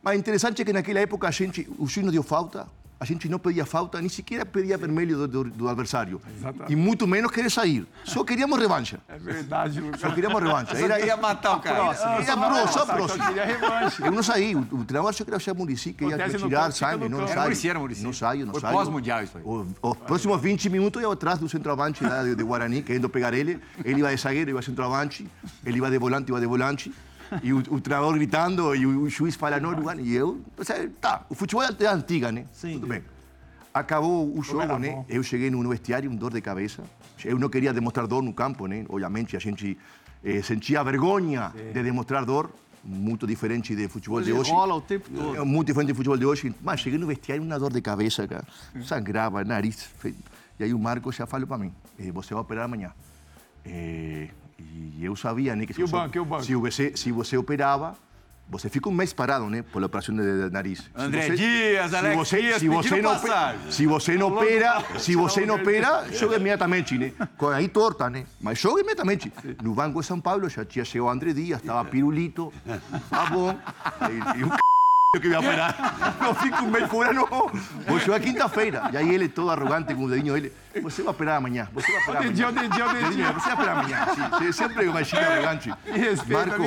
Mas interessante é que naquela época a gente, o juiz não deu falta, a gente não pedia falta, nem sequer pedia vermelho do, do, do adversário. E muito menos querer sair. Só queríamos revancha. [laughs] É verdade, Lucas. Só queríamos revancha. Eu só queria matar o cara. Era pro, só Só próximo. queria revanche. Eu não saí. O, o treinador achou que era o Murici, que ia me Acontece no tirar sangue. no Não, não. Era saio. Muricy, era Muricy. Não saio, não Foi saio. pós-mundial isso aí. Os próximos 20 minutos eu atrás do centroavante lá de, de Guarani, querendo pegar ele. Ele ia de zagueiro, ia de centroavante. Ele ia de volante, ia de volante. E o, o treinador gritando, e o, o juiz fala, não. E eu, tá, o futebol é antiga, né? Sim. Tudo bem. Acabou o jogo, né? Eu cheguei no vestiário, um dor de cabeça. Eu não queria demonstrar dor no campo, né? Obviamente, a gente eh, sentia vergonha de demonstrar dor, muito diferente do futebol de Ele hoje. rola o tempo todo. É muito diferente do futebol de hoje. Mas cheguei no vestiário, uma dor de cabeça, cara. Sangrava, nariz. E aí o Marco já falou para mim. eh, você vai operar amanhã. Eh, e eu sabia, né, que se E o você, banco, e o banco? se você, se você operava, você fica um mês parado, né, pela operação de, de nariz. André você- Dias, se Alex você, Dias se você não passagem. se você não opera, se você não opera, joga imediatamente, né? Com aí torta, né? Mas joga imediatamente. No Banco de São Paulo já tinha chegado o André Dias, estava pirulito, tá bom. E, e o que ia operar. [laughs] Não fico um mês fora, não. Vou jogar quinta-feira. E aí ele todo arrogante com o dedinho, ele, você vai operar amanhã, você vai operar amanhã. dedinho, dedinho. Você vai operar amanhã. Sim, sempre uma China arrogante. respeita, Marco,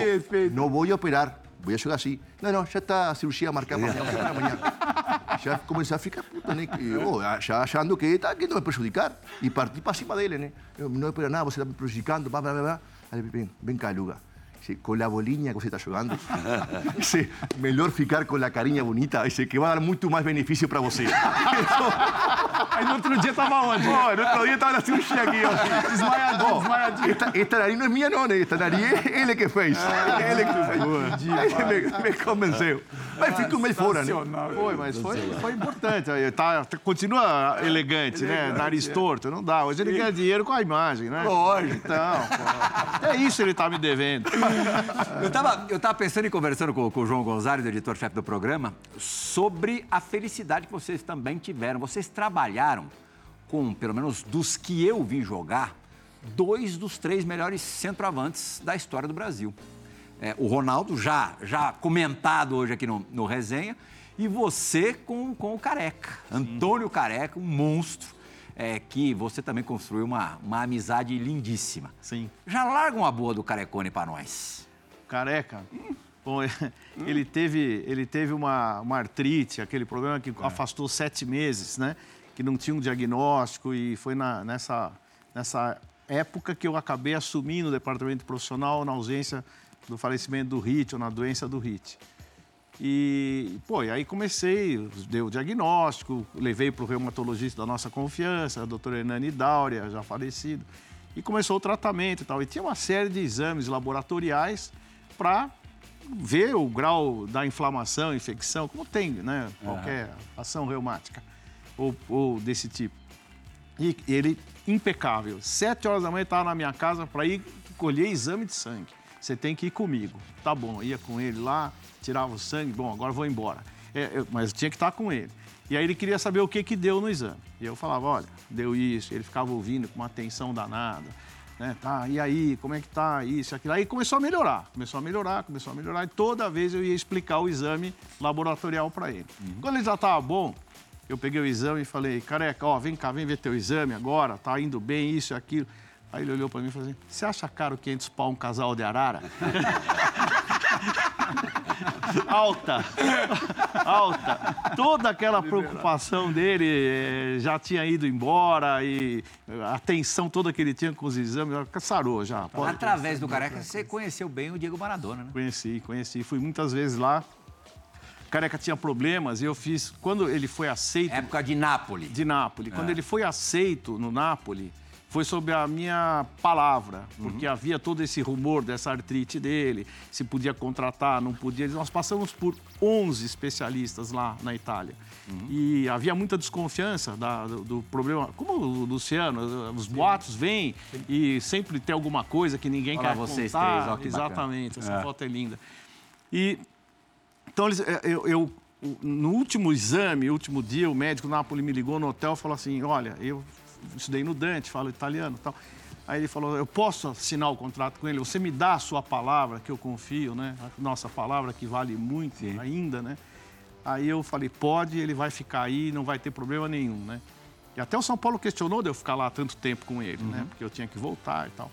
não vou operar. Vou jogar assim. Não, não, já está a cirurgia marcada para amanhã. amanhã. Já comecei a ficar puta, né? Oh, já achando que está querendo me prejudicar. E parti para cima dele, né? Eu, não opera nada, você está me prejudicando, blá, blá, blá. Aí vem, vem cá, Luga. Dice, com [laughs] a bolinha que você está jogando, dice, melhor ficar com a carinha bonita, dice, que vai dar muito mais benefício para você. Aí [laughs] [laughs] no outro dia tava onde? Pô, no outro dia estava na cirurgia aqui, ó. Desmaiadinho, desmaiadinho. Esta, esta nariz não é minha, não, né? Esta nariz é ele que fez. ele que fez. Ele me, me convenceu. Mas um mês fora, né? Foi, mas foi, foi importante. Tá, continua elegante, né? Nariz torto, não dá. Hoje ele ganha dinheiro com a imagem, né? Lógico. Então, pô, é isso ele tá me devendo. Eu estava eu tava pensando e conversando com, com o João Gonzalez, editor-chefe do programa, sobre a felicidade que vocês também tiveram. Vocês trabalharam com, pelo menos dos que eu vi jogar, dois dos três melhores centroavantes da história do Brasil. É, o Ronaldo, já, já comentado hoje aqui no, no Resenha, e você com, com o Careca. Antônio Careca, um monstro, é, que você também construiu uma, uma amizade lindíssima. Sim. Já larga uma boa do Carecone para nós. Careca. Bom, [laughs] ele teve, ele teve uma, uma artrite, aquele problema que afastou sete meses, né? Que não tinha um diagnóstico e foi na- nessa, nessa época que eu acabei assumindo o departamento profissional na ausência do falecimento do HIT ou na doença do HIT. E, pô, e aí comecei, deu o diagnóstico, levei para o reumatologista da nossa confiança, a doutora Hernani Dáurea, já falecido, e começou o tratamento e tal. E tinha uma série de exames laboratoriais para ver o grau da inflamação, infecção, como tem, né? Qualquer ação reumática ou, ou desse tipo. E ele, impecável. Sete horas da manhã, estava na minha casa para ir colher exame de sangue. Você tem que ir comigo. Tá bom, ia com ele lá, tirava o sangue. Bom, agora vou embora. É, eu- mas tinha que estar com ele. E aí ele queria saber o que, que deu no exame. E eu falava, olha, deu isso. Ele ficava ouvindo com uma atenção danada. Né? Tá, e aí, como é que tá isso, aquilo? Aí começou a melhorar, começou a melhorar, começou a melhorar. E toda vez eu ia explicar o exame laboratorial para ele. Quando ele já estava bom, eu peguei o exame e falei, careca, ó, vem cá, vem ver teu exame agora, tá indo bem, isso e aquilo. Aí ele olhou para mim e falou assim, você acha caro 500 pau um casal de arara? [laughs] alta, alta. Toda aquela preocupação dele eh, já tinha ido embora e a atenção toda que ele tinha com os exames, sarou já. Pode- Através do Careca, você conheceu bem o Diego Maradona, né? Conheci, conheci. Fui muitas vezes lá. Careca tinha problemas e eu fiz... Quando ele foi aceito Época de Nápoles. de Nápoles. É. Quando ele foi aceito no Nápoles, foi sobre a minha palavra, porque havia todo esse rumor dessa artrite dele, se podia contratar, não podia. Nós passamos por 11 especialistas lá na Itália. E havia muita desconfiança da- do, do problema. Como o Luciano, os boatos vêm e sempre tem alguma coisa que ninguém Olha lá quer vocês contar. três, ó, que bacana. Exatamente, essa É. foto é linda. E então, eles, é, eu, eu- no último exame, último dia, o médico Napoli me ligou no hotel e falou assim: Olha, eu estudei no Dante, falo italiano e tal. Aí ele falou: Eu posso assinar o contrato com ele? Você me dá a sua palavra, que eu confio, né? A nossa palavra que vale muito ainda, né? Aí eu falei: Pode, ele vai ficar aí, não vai ter problema nenhum, né? E até o São Paulo questionou de eu ficar lá tanto tempo com ele, né? Porque eu tinha que voltar e tal.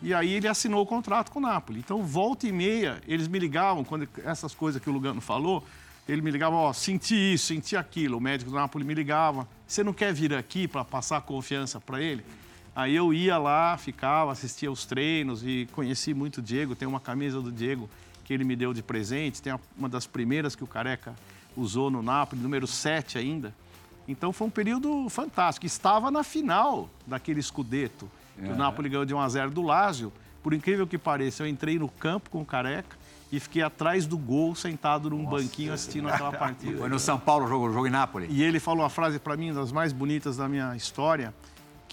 E aí ele assinou o contrato com o Napoli. Então, volta e meia, eles me ligavam, quando essas coisas que o Lugano falou, ele me ligava, ó, senti isso, senti aquilo. O médico do Napoli me ligava, você não quer vir aqui para passar confiança para ele? Aí eu ia lá, ficava, assistia os treinos e conheci muito o Diego. Tem uma camisa do Diego que ele me deu de presente, tem uma das primeiras que o Careca usou no Napoli, número 7 ainda. Então foi um período fantástico. Estava na final daquele Scudetto, que o Napoli ganhou de 1 a 0 do Lazio. Por incrível que pareça, eu entrei no campo com o Careca e fiquei atrás do gol, sentado num banquinho assistindo aquela partida. Foi no São Paulo, jogo, jogo em Nápoles. E ele falou uma frase para mim, das mais bonitas da minha história,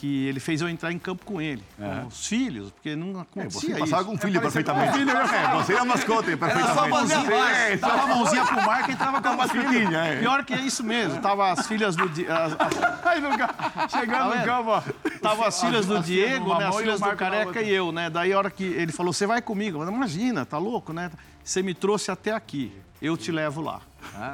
que ele fez eu entrar em campo com ele, com os filhos, porque não É, acontecia você isso. passava com o filho perfeitamente. É, você era mascote perfeitamente. só mãozinha abaixo. É, a mãozinha pro Marco e entrava com a mascotinha, é. Pior que é isso mesmo. Tava as filhas do... As- as- chegando Tá no campo. Tava as filhas do Diego, né? As filhas do Careca e eu, né? Daí a hora que ele falou, você vai comigo. Falei, imagina, tá louco, né? Você me trouxe até aqui, eu te levo lá.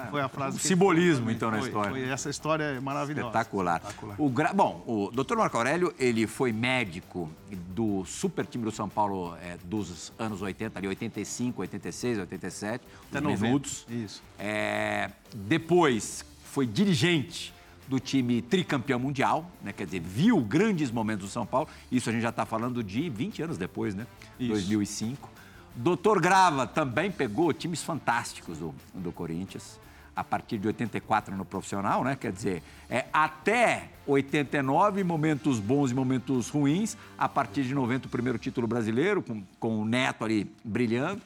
Foi a frase ele simbolismo, falou então, na Foi, história. foi. Essa história é maravilhosa. Espetacular. O gra- Bom, o Dr. Marco Aurélio, ele foi médico do super time do São Paulo é, dos anos 80, ali 85, 86, 87, Até os 90. minutos. Isso. É, depois foi dirigente do time tricampeão mundial, né? quer dizer, viu grandes momentos do São Paulo. Isso a gente já está falando de 20 anos depois, né? Isso. 2005. Doutor Grava também pegou times fantásticos do, do Corinthians, a partir de 84 no profissional, né? Quer dizer, é, até 89, momentos bons e momentos ruins, a partir de 90, o primeiro título brasileiro, com, com o Neto ali brilhando.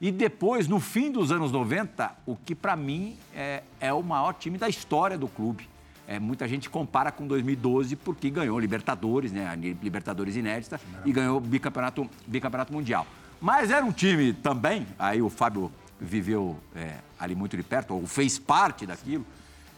E depois, no fim dos anos 90, o que para mim é, é o maior time da história do clube. É, muita gente compara com 2012 porque ganhou Libertadores, né? Libertadores inédita e ganhou bicampeonato, bicampeonato mundial. Mas era um time também, aí o Fábio viveu é, ali muito de perto, ou fez parte daquilo,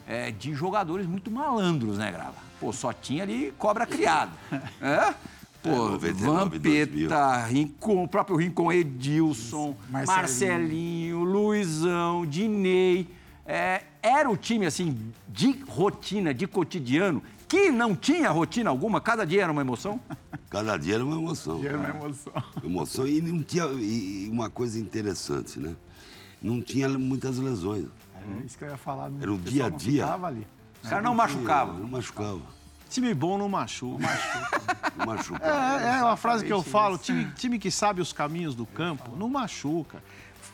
é, de jogadores muito malandros, né, Grava? Pô, só tinha ali cobra criada. [laughs] É? Pô, 99, 2000. Vampeta, Rincon, o próprio Rincon Edilson, Marcelinho. Marcelinho, Luizão, Dinei. É, era o time, assim, de rotina, de cotidiano, que não tinha rotina alguma, cada dia era uma emoção. [laughs] Cada dia era uma emoção. Era uma emoção. Emoção e não tinha. E uma coisa interessante, né? Não tinha muitas lesões. É isso que eu ia falar. Era o dia a dia. ali. Os caras não machucavam. Não machucava. Time bom não machuca. Não machucava. É, é uma frase que eu falo, time, time que sabe os caminhos do campo, não machuca.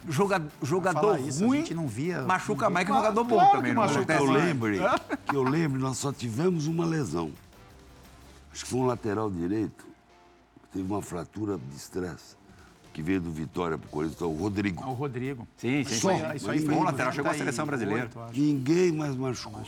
Joga- jogador isso, a ruim gente não via- machuca mais que jogador bom claro também, que não machuca eu mais. lembre, [laughs] que eu lembre, nós só tivemos uma lesão. Acho que foi um lateral direito. que Teve uma fratura de estresse. Que veio do Vitória pro Corinthians, então, o Rodrigo. O Rodrigo. Sim, sim, Só. Isso aí foi Bom lateral, chegou à 98, seleção brasileira. Ninguém mais machucou.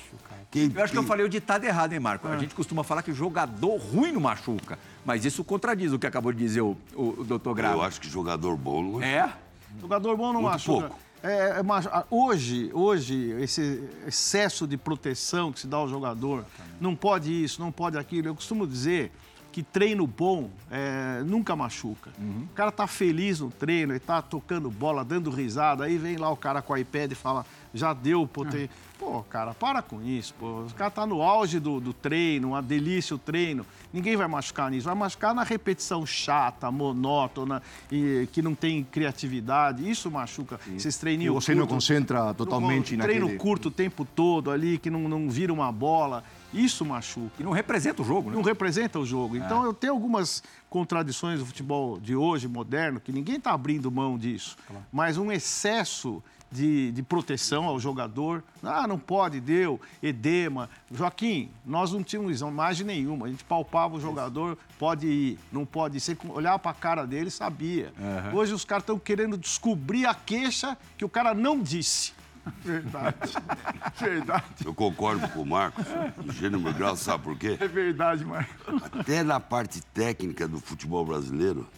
Quem- Eu acho que eu quem- falei o ditado errado, hein, Marco? A gente costuma falar que jogador ruim não machuca. Mas isso contradiz o que acabou de dizer o, o, o doutor Grava. Eu acho que jogador bom não É? Jogador bom não Muito machuca. pouco. É, é ah, hoje, hoje, esse excesso de proteção que se dá ao jogador, não pode isso, não pode aquilo. Eu costumo dizer que treino bom é, nunca machuca. Uhum. O cara tá feliz no treino, ele tá tocando bola, dando risada, aí vem lá o cara com o iPad e fala, já deu, pô, tem... Pô, cara, para com isso, pô. O cara tá no auge do, do treino, uma delícia o treino. Ninguém vai machucar nisso. Vai machucar na repetição chata, monótona, e que não tem criatividade. Isso machuca. Esses E treininhos você não curtos. concentra totalmente treino naquele... curto o tempo todo ali, que não, não vira uma bola. Isso machuca. E não representa o jogo, né? Não representa o jogo. Então, eu tenho algumas contradições do futebol de hoje, moderno, que ninguém está abrindo mão disso. Mas um excesso de, de proteção ao jogador. Ah, não pode, deu, edema. Joaquim, nós não tínhamos imagem nenhuma. A gente palpava o jogador, pode ir, não pode ir. Você olhava para a cara dele sabia. Hoje os caras estão querendo descobrir a queixa que o cara não disse. [laughs] Verdade. [laughs] Verdade. Eu concordo com o Marcos, em gênero grau, sabe por quê? É verdade, Marco. Até na parte técnica do futebol brasileiro,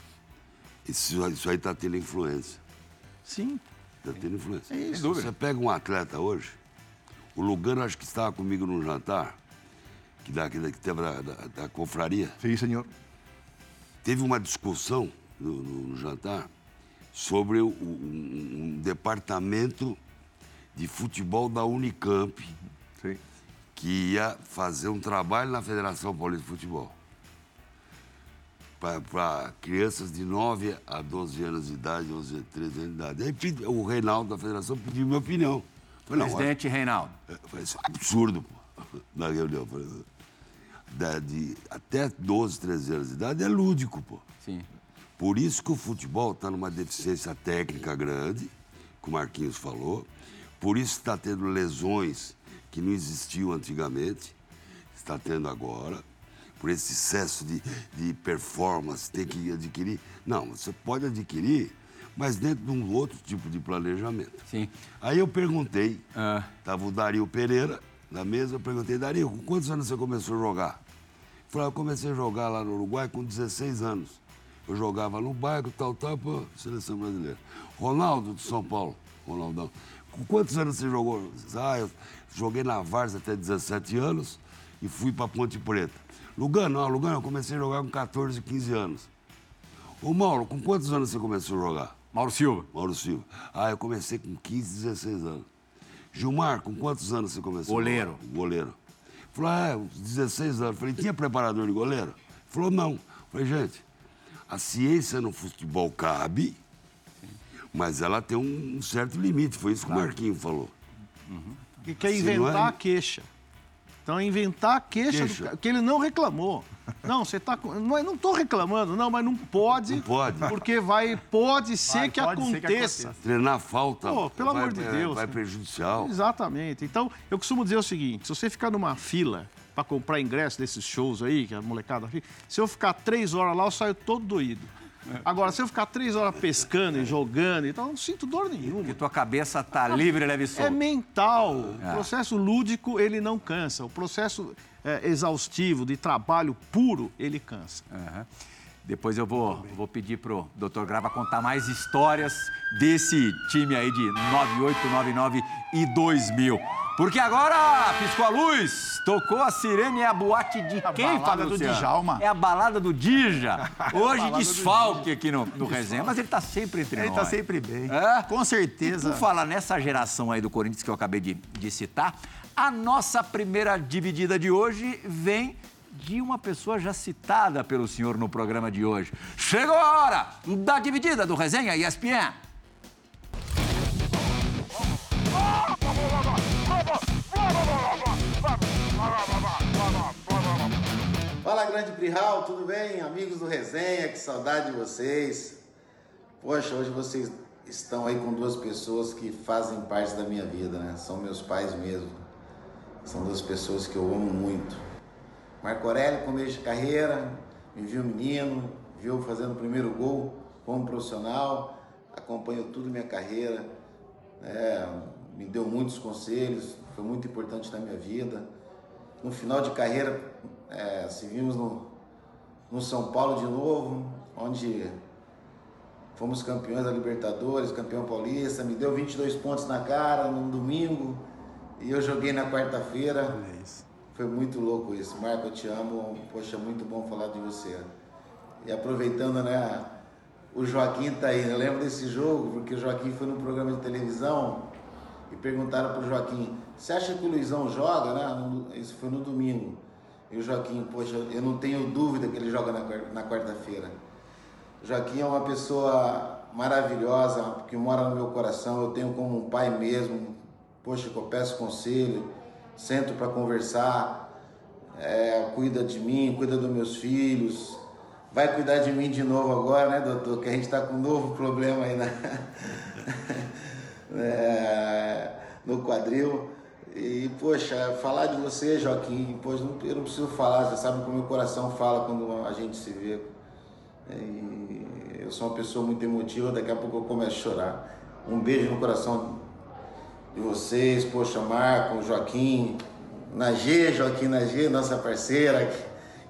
isso, isso aí está tendo influência. Sim. Está tendo influência. É isso. Você pega um atleta hoje, o Lugano acho que estava comigo no jantar, que, da, que teve da, da, da confraria. Sim, senhor. Teve uma discussão no, no- no jantar sobre o- um, um departamento de futebol da Unicamp Sim. que ia fazer um trabalho na Federação Paulista de Futebol. Para crianças de 9 a 12 anos de idade, 11 a 13 anos de idade. Aí o Reinaldo da Federação pediu minha opinião. Falei, Presidente Reinaldo. eu falei, isso é um absurdo, pô. [laughs] Na reunião. eu Falei, da- de, até 12, 13 anos de idade é lúdico, pô. Sim. Por isso que o futebol está numa deficiência técnica grande, que o Marquinhos falou. Por isso está tendo lesões que não existiam antigamente, está tendo agora. Por esse excesso de, de performance, tem que adquirir. Não, você pode adquirir, mas dentro de um outro tipo de planejamento. Sim. Aí eu perguntei, Ah. estava o Dario Pereira na mesa, eu perguntei, Dario, com quantos anos você começou a jogar? Falei, eu comecei a jogar lá no Uruguai com 16 anos. Eu jogava no bairro, tal, tal, pô, seleção brasileira. Ronaldo de São Paulo, Ronaldão. Com quantos anos você jogou? Ah, eu joguei na Varsa até 17 anos e fui para Ponte Preta. Lugano, não, Lugano, eu comecei a jogar com 14, 15 anos. Ô Mauro, com quantos anos você começou a jogar? Mauro Silva. Mauro Silva. Ah, eu comecei com 15, 16 anos. Gilmar, com quantos anos você começou? Goleiro. Goleiro. Falou, ah, 16 anos. Falei, tinha preparador de goleiro? Falou, não. Falei, gente, a ciência no futebol cabe, mas ela tem um certo limite. Foi isso que o Marquinho falou. Que quer não inventar é- a queixa. Então, inventar a queixa, Queixa. do- que ele não reclamou. Não, você tá. com- Não estou reclamando, não, mas não pode. Não pode. Porque vai. Pode ser, Vai, que, pode ser que aconteça. Treinar falta. Pô, pelo vai- amor de é, Deus. Vai prejudicial. Exatamente. Então, eu costumo dizer o seguinte: se você ficar numa fila para comprar ingresso desses shows aí, que a molecada fica, se eu ficar três horas lá, eu saio todo doído. Agora, se eu ficar três horas pescando e jogando, então eu não sinto dor nenhuma. Porque tua cabeça tá livre, leve e É solta. mental. O processo lúdico, ele não cansa. O processo é, exaustivo, de trabalho puro, ele cansa. Aham. Depois eu vou, vou pedir pro Dr. Grava contar mais histórias desse time aí de 9899 e 2000. Porque agora piscou a luz, tocou a sirene, é a boate de A quem, Fábio do? Djalma. É a balada do Dija. [laughs] Hoje desfalque aqui no, no resenha, mas ele tá sempre entre Ele nós. tá sempre bem. É? Com certeza. E por falar nessa geração aí do Corinthians que eu acabei de, de citar, a nossa primeira dividida de hoje vem de uma pessoa já citada pelo senhor no programa de hoje. Chegou a hora da dividida do Resenha ESPN. Fala, grande Prihal, tudo bem? Amigos do Resenha, que saudade de vocês. Poxa, hoje vocês estão aí com duas pessoas que fazem parte da minha vida, né? São meus pais mesmo. São duas pessoas que eu amo muito. Marco Aurélio, começo de carreira, me viu menino, viu fazendo o primeiro gol como profissional, acompanhou tudo minha carreira, é, me deu muitos conselhos, foi muito importante na minha vida. No final de carreira, é, se vimos no, no São Paulo de novo, onde fomos campeões da Libertadores, campeão paulista, me deu 22 pontos na cara no domingo e eu joguei na quarta-feira. É isso. Foi muito louco isso. Marco, eu te amo. Poxa, muito bom falar de você. E aproveitando, né? O Joaquim tá aí. Eu lembro desse jogo, porque o Joaquim foi num programa de televisão e perguntaram pro Joaquim: Você acha que o Luizão joga, né? Isso foi no domingo. E o Joaquim, poxa, eu não tenho dúvida que ele joga na quar- na quarta-feira. Joaquim é uma pessoa maravilhosa, que mora no meu coração. Eu tenho como um pai mesmo. Poxa, que eu peço conselho, sento para conversar, é, cuida de mim, cuida dos meus filhos. Vai cuidar de mim de novo agora, né, doutor? Que a gente está com um novo problema aí, né? [laughs] É, no quadril. E, poxa, falar de você, Joaquim, poxa, não- eu não preciso falar, você sabe como o meu coração fala quando a gente se vê. E eu sou uma pessoa muito emotiva, daqui a pouco eu começo a chorar. Um beijo no coração de vocês, poxa, Marco, Joaquim, Nagê, Joaquim Nagê, nossa parceira,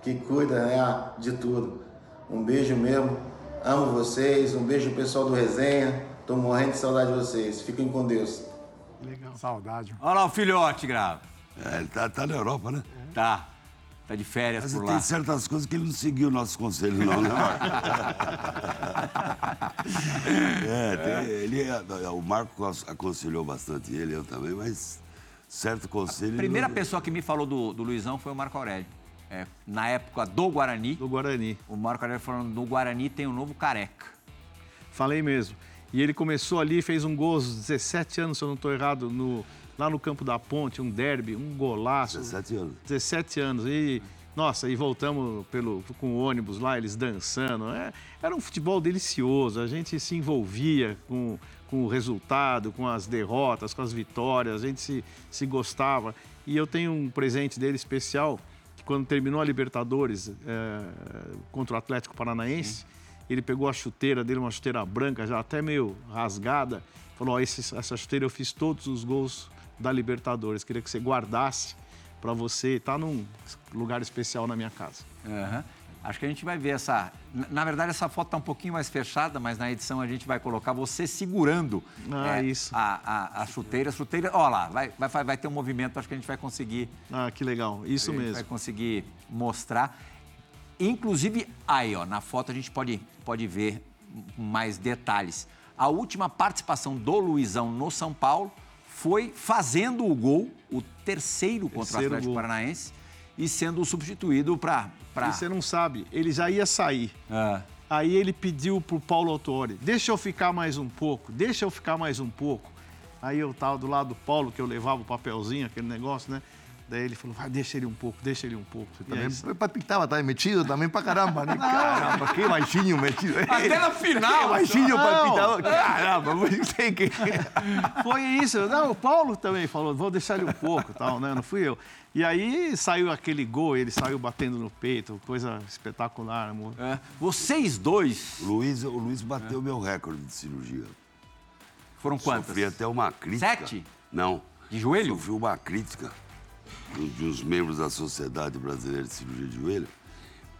que, que cuida né, de tudo. Um beijo mesmo, amo vocês, um beijo pessoal do Resenha, tô morrendo de saudade de vocês, fiquem com Deus. Legal. Saudade. Olha lá o filhote, Grava. É, ele tá, tá na Europa, né? Tá. Tá de férias Mas por tem lá. certas coisas que ele não seguiu nossos conselhos, não, né, Marco? [laughs] é, tem- ele, é, o Marco aconselhou bastante ele, eu também, mas certo conselho. A primeira não- pessoa que me falou do, do Luizão foi o Marco Aurélio. É, na época do Guarani, Do Guarani. o Marco Aurélio falando do Guarani tem um novo careca. Falei mesmo. E ele começou ali, fez um gol aos 17 anos, se eu não estou errado, no, lá no campo da ponte, um derby, um golaço. 17 anos. 17 anos. E, nossa, e voltamos pelo, com o ônibus lá, eles dançando. É, era um futebol delicioso. A gente se envolvia com, com o resultado, com as derrotas, com as vitórias. A gente se, se gostava. E eu tenho um presente dele especial, que quando terminou a Libertadores é, contra o Atlético Paranaense, ele pegou a chuteira dele, uma chuteira branca, já até meio rasgada. Falou: ó, esse- essa chuteira eu fiz todos os gols da Libertadores. Queria que você guardasse para você, tá num lugar especial na minha casa. Aham. Acho que a gente vai ver essa. na- verdade, essa foto está um pouquinho mais fechada, mas na edição a gente vai colocar você segurando Ah, é, isso. A, a, a chuteira. A chuteira, ó lá, vai, vai, vai ter um movimento, acho que a gente vai conseguir. Ah, que legal, isso a gente mesmo. vai conseguir mostrar. Inclusive, aí, ó, na foto a gente pode, pode ver mais detalhes. A última participação do Luizão no São Paulo foi fazendo o gol, o terceiro contra Terceiro o Atlético gol. Paranaense, e sendo substituído para. E você não sabe, ele já ia sair. Ah, Aí ele pediu pro Paulo Autori, deixa eu ficar mais um pouco, deixa eu ficar mais um pouco. Aí eu tava do lado do Paulo, que eu levava o papelzinho, aquele negócio, né? Daí ele falou, vai, deixa ele um pouco, deixa ele um pouco. E Também aí, palpitava, tá metido também pra caramba, né? [laughs] Caramba, que baixinho metido. [laughs] Até na final! Que baixinho palpitador. Caramba, [laughs] você que... foi isso. Não, o Paulo também falou, vou deixar ele um pouco, tal, né? Não fui eu. E aí saiu aquele gol, ele saiu batendo no peito, coisa espetacular, amor. É, vocês dois O Luiz, o Luiz bateu meu recorde de cirurgia. foram quantas? Sofri até uma crítica. Sete? Não. De joelho? Sofri uma crítica de de uns membros da Sociedade Brasileira de Cirurgia de Joelho,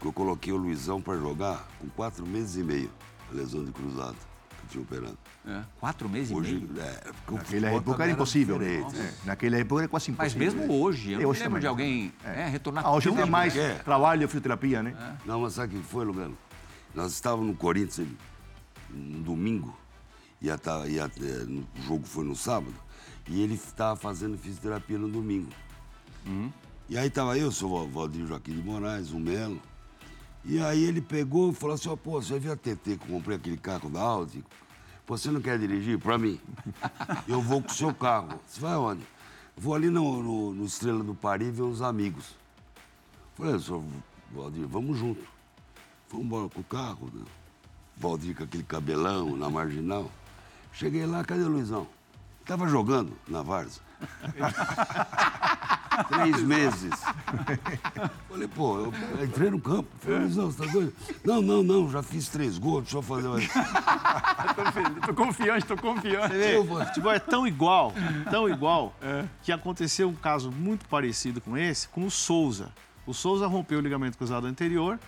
que eu coloquei o Luizão para jogar com quatro meses e meio, a lesão de cruzado que eu tinha operado. É, Quatro meses e Hoje, meio. é, Naquela época também era impossível. É, né? naquela época era quase Mas impossível. mesmo hoje, eu É, não hoje lembro de alguém é, retornar Ah, hoje tão tem mais é. trabalho e fisioterapia, né? Não, mas sabe o que foi, Lugano? Nós estávamos no Corinthians no domingo, e a, e é, no- o jogo foi no sábado, e ele estava fazendo fisioterapia no domingo. E aí estava eu, o Val- Valdir Joaquim de Moraes, o Melo, e aí ele pegou e falou assim, ó, pô, você viu a TT que eu comprei aquele carro da Audi? Pô, Você não quer dirigir? Pra mim. [laughs] Eu vou com o seu carro. Você vai onde? Vou ali no, no- no Estrela do Paris ver os amigos. Falei, senhor Valdir, vamos junto. Vamos embora com o carro. Né? Valdir com aquele cabelão na marginal. Cheguei lá, cadê o Luizão? Tava jogando na Varsa. [laughs] Três meses. Falei, pô, eu entrei no campo. Falei, Luizão, você tá doido? Não, não, não, já fiz três gols, deixa eu fazer mais. Tô confiante, tô confiante. O futebol é tão igual, tão igual, que aconteceu um caso muito parecido com esse, com o Souza. O Souza rompeu o ligamento cruzado anterior,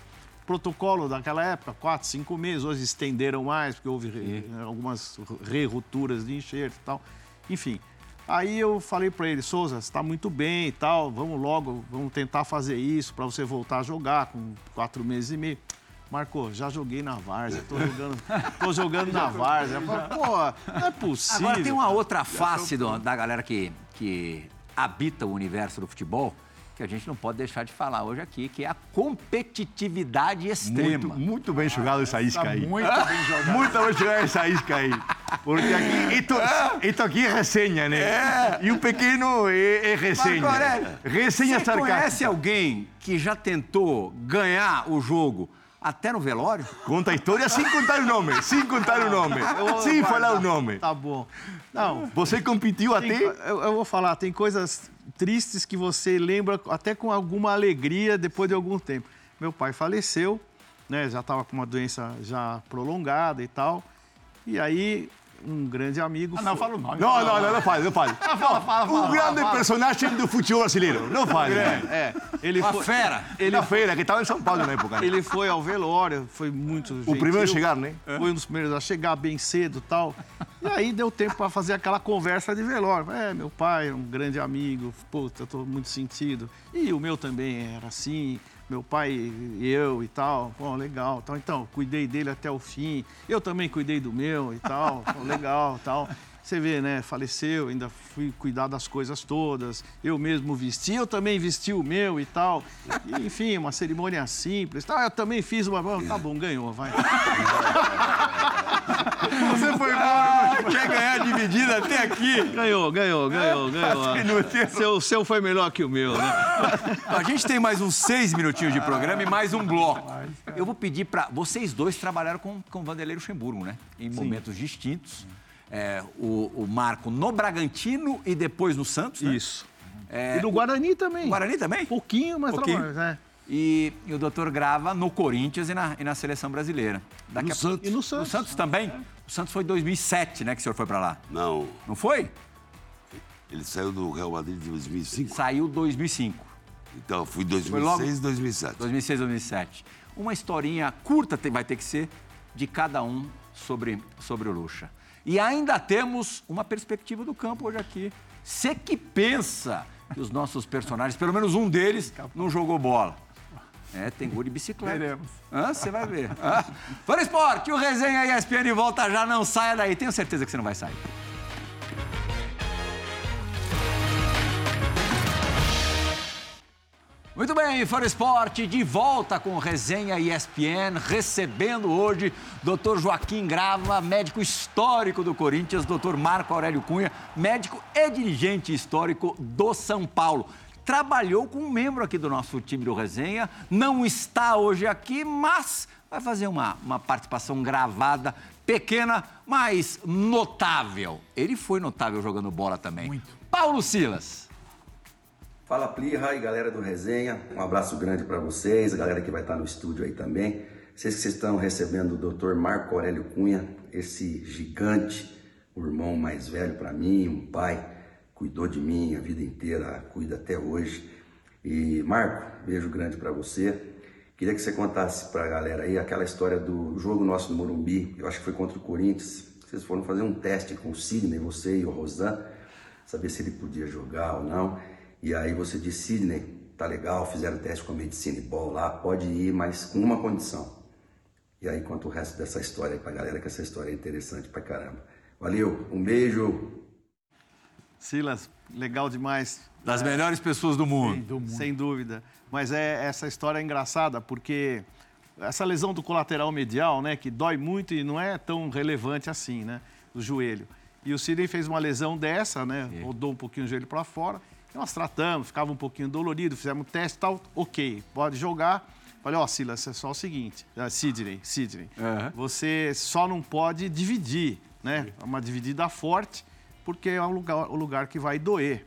protocolo daquela época, quatro, cinco meses, hoje estenderam mais, porque houve re- algumas re-rupturas de enxerto e tal. Enfim, aí eu falei para ele, Souza, você está muito bem e tal, vamos logo, vamos tentar fazer isso para você voltar a jogar com quatro meses e meio. Marco, já joguei na Várzea, tô jogando, tô jogando na Várzea. Pô, não é possível. Agora tem uma outra face do- da galera que, que habita o universo do futebol que a gente não pode deixar de falar hoje aqui, que é a competitividade extrema. Muito, muito bem jogado essa isca aí. Muito bem jogado. Muito bem jogada essa isca aí. Porque aqui, isto [laughs] aqui é resenha, né? E o pequeno é, é resenha. Marco Aurélio, resenha Você conhece sarcástica. alguém que já tentou ganhar o jogo até no velório? Conta a história sem contar o nome. Sem contar o nome. Vou Sem falar o nome. Tá bom. Não, Você competiu tem- até... eu, eu vou falar, tem coisas tristes que você lembra até com alguma alegria depois de algum tempo. Meu pai faleceu, né? Já estava com uma doença já prolongada e tal. E aí, um grande amigo. Ah, não, foi- fala o nome. Não, não, não, não fale, não fale. Fala, fala, Um fala. grande personagem do futebol brasileiro. Não [laughs] fale. É, ele Uma foi, fera. Ele feira, que estava em São Paulo na época. né? ele foi ao velório, foi muito O gentil. primeiro a chegar, né? Foi um dos primeiros a chegar bem cedo e tal. E aí deu tempo para fazer aquela conversa de velório. É, meu pai era um grande amigo, puta, eu tô muito sentido. E o meu também era assim, meu pai e eu e tal. Pô, legal. Tal. Então, cuidei dele até o fim. Eu também cuidei do meu e tal. [laughs] Pô, legal, tal. Você vê, né? Faleceu, ainda fui cuidar das coisas todas. Eu mesmo vesti, eu também vesti o meu e tal. E, enfim, uma cerimônia simples. Tal. Eu também fiz uma. Tá bom, ganhou, vai. [laughs] Você foi quer ganhar dividida até aqui? Ganhou, ganhou, ganhou, ganhou. Seu, seu foi melhor que o meu, né? A gente tem mais uns seis minutinhos de programa e mais um bloco. Eu vou pedir para. Vocês dois trabalharam com, com o Vanderlei Luxemburgo, né? Em momentos distintos. É, o, o Marco no Bragantino e depois no Santos. Né? Isso. É, E no Guarani também. Guarani também? Pouquinho, mas Pouquinho. trabalha, né? E, e o doutor grava no Corinthians e na, e na seleção brasileira. Daqui No a- Santos. E no No Santos. Santos também? O Santos foi em 2007, né, que o senhor foi para lá. Não, Não foi? Ele saiu do Real Madrid de 2005? Saiu 2005. Então, fui Foi logo- 2006, 2007. 2006, 2007. Uma historinha curta tem- vai ter que ser de cada um sobre, sobre o Lucha. E ainda temos uma perspectiva do campo hoje aqui. Você que pensa que os nossos personagens, pelo menos um deles, não jogou bola. É, tem gol de bicicleta. Veremos. Você vai ver. Hã? Fora Esporte, o Resenha ESPN volta já, não saia daí. Tenho certeza que você não vai sair. Muito bem, Fora Esporte de volta com Resenha ESPN, recebendo hoje Dr. Joaquim Grava, médico histórico do Corinthians, Dr. Marco Aurélio Cunha, médico e dirigente histórico do São Paulo. Trabalhou com um membro aqui do nosso time do Resenha, não está hoje aqui, mas vai fazer uma, uma participação gravada, pequena, mas notável. Ele foi notável jogando bola também. Muito. Paulo Silas. Fala Plirra e galera do Resenha, um abraço grande para vocês, a galera que vai estar no estúdio aí também. Vocês que vocês estão recebendo o Dr. Marco Aurélio Cunha, esse gigante, o irmão mais velho para mim, um pai, cuidou de mim a vida inteira, cuida até hoje. E Marco, beijo grande para você. Queria que você contasse para a galera aí aquela história do jogo nosso no Morumbi, eu acho que foi contra o Corinthians. Vocês foram fazer um teste com o Sidney, você e o Rosan, saber se ele podia jogar ou não. E aí você disse, Sidney, tá legal, fizeram teste com a Medicine Ball lá, pode ir, mas com uma condição. E aí conta o resto dessa história aí pra galera, que essa história é interessante pra caramba. Valeu, um beijo! Silas, legal demais. Das melhores pessoas do mundo. Do mundo. Sem dúvida. Mas é, essa história é engraçada, porque essa lesão do colateral medial, né, que dói muito e não é tão relevante assim, né, do joelho. E o Sidney fez uma lesão dessa, né, rodou um pouquinho o joelho para fora. E nós tratamos, ficava um pouquinho dolorido, fizemos um teste e tal, ok, pode jogar. Falei, ó, Silas, é só o seguinte, ah, Sidney, Sidney, Aham. você só não pode dividir, né, é uma dividida forte, porque é o lugar, o lugar que vai doer.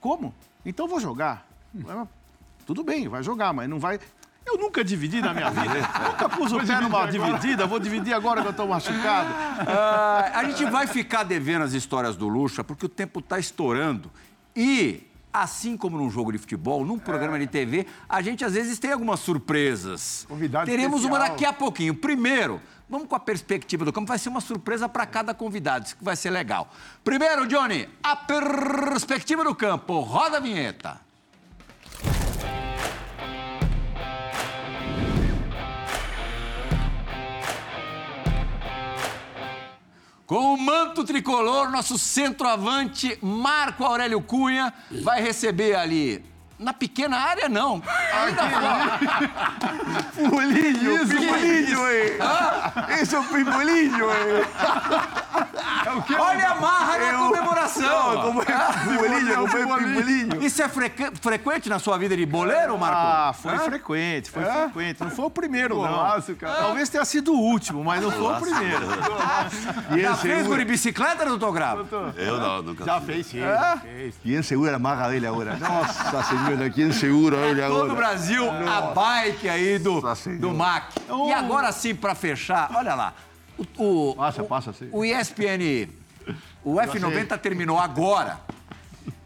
Como? Então vou jogar. Ah, Tudo bem, vai jogar, mas não vai. Eu nunca dividi na minha vida. [laughs] nunca pus o pé numa dividida, vou dividir agora que eu estou machucado. Ah, a gente vai ficar devendo as histórias do Lucha porque o tempo está estourando. E, assim como num jogo de futebol, num programa de TV, a gente às vezes tem algumas surpresas. Convidado Teremos uma especial. daqui a pouquinho. Primeiro, vamos com a perspectiva do campo. Vai ser uma surpresa para cada convidado. Isso que vai ser legal. Primeiro, Johnny, a perspectiva do campo. Roda a vinheta. Com o manto tricolor, nosso centroavante Marco Aurélio Cunha vai receber ali. Na pequena área, não. Ainda fora. Pulinho, Pimulinho, eh. Eso es Pimulinho, eh. Olha a marra na comemoração. Como é Pimulinho, como é Pimulinho. Isso é frequ- frequente na sua vida de boleiro, Marco? Ah, foi frequente, foi frequente. Não foi o primeiro, não. Golaço, cara. Talvez tenha sido o último, mas não foi o primeiro. [laughs] Já fez gol de bicicleta, doutor Gravo? Eu não, nunca Já fez, sim. fez. ¿Quién segura la maga de él ahora? Nossa, señora, ¿quién segura ele Todo o agora? Brasil, a bike aí do, Senhora. do MAC. E agora sim, para fechar, olha lá. O, o, Passa, o- passa, sim. O ESPN, o F90 terminou agora.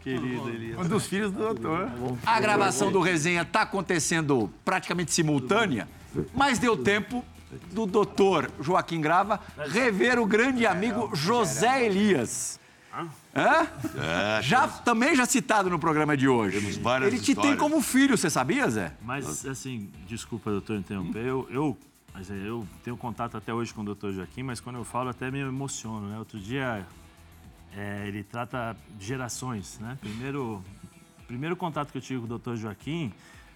Querido Elias. Um dos filhos do doutor. A gravação do resenha está acontecendo praticamente simultânea, mas deu tempo do doutor Joaquim Grava rever o grande amigo José Elias. Hã? É, Já, também já citado no programa de hoje. Temos várias Ele te tem histórias. como filho, você sabia, Zé? Mas, assim, desculpa, doutor, interromper. Eu, eu, mas, é, eu tenho contato até hoje com o doutor Joaquim, mas quando eu falo até me emociono, né? Outro dia, é, ele trata gerações, né? Primeiro, primeiro contato que eu tive com o doutor Joaquim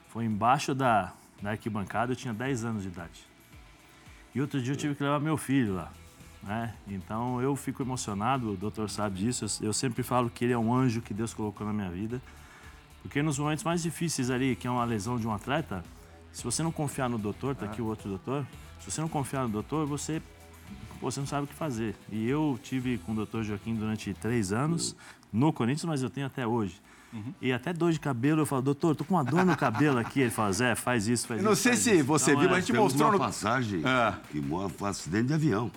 foi embaixo da, da arquibancada, eu tinha 10 anos de idade. E outro dia eu tive que levar meu filho lá. Né? Então eu fico emocionado, o doutor sabe disso. Eu, eu sempre falo que ele é um anjo que Deus colocou na minha vida. Porque nos momentos mais difíceis ali, que é uma lesão de um atleta, se você não confiar no doutor, tá aqui o outro doutor, se você não confiar no doutor, você, você não sabe o que fazer. E eu tive com o doutor Joaquim durante três anos no Corinthians, mas eu tenho até hoje. E até dor de cabelo, eu falo, doutor, tô com uma dor no cabelo aqui. Ele fala, Zé, faz isso, faz Eu não isso. sei faz se isso. você Então, viu, é, mas a gente mostrou uma no... passagem É. que morre um acidente de avião.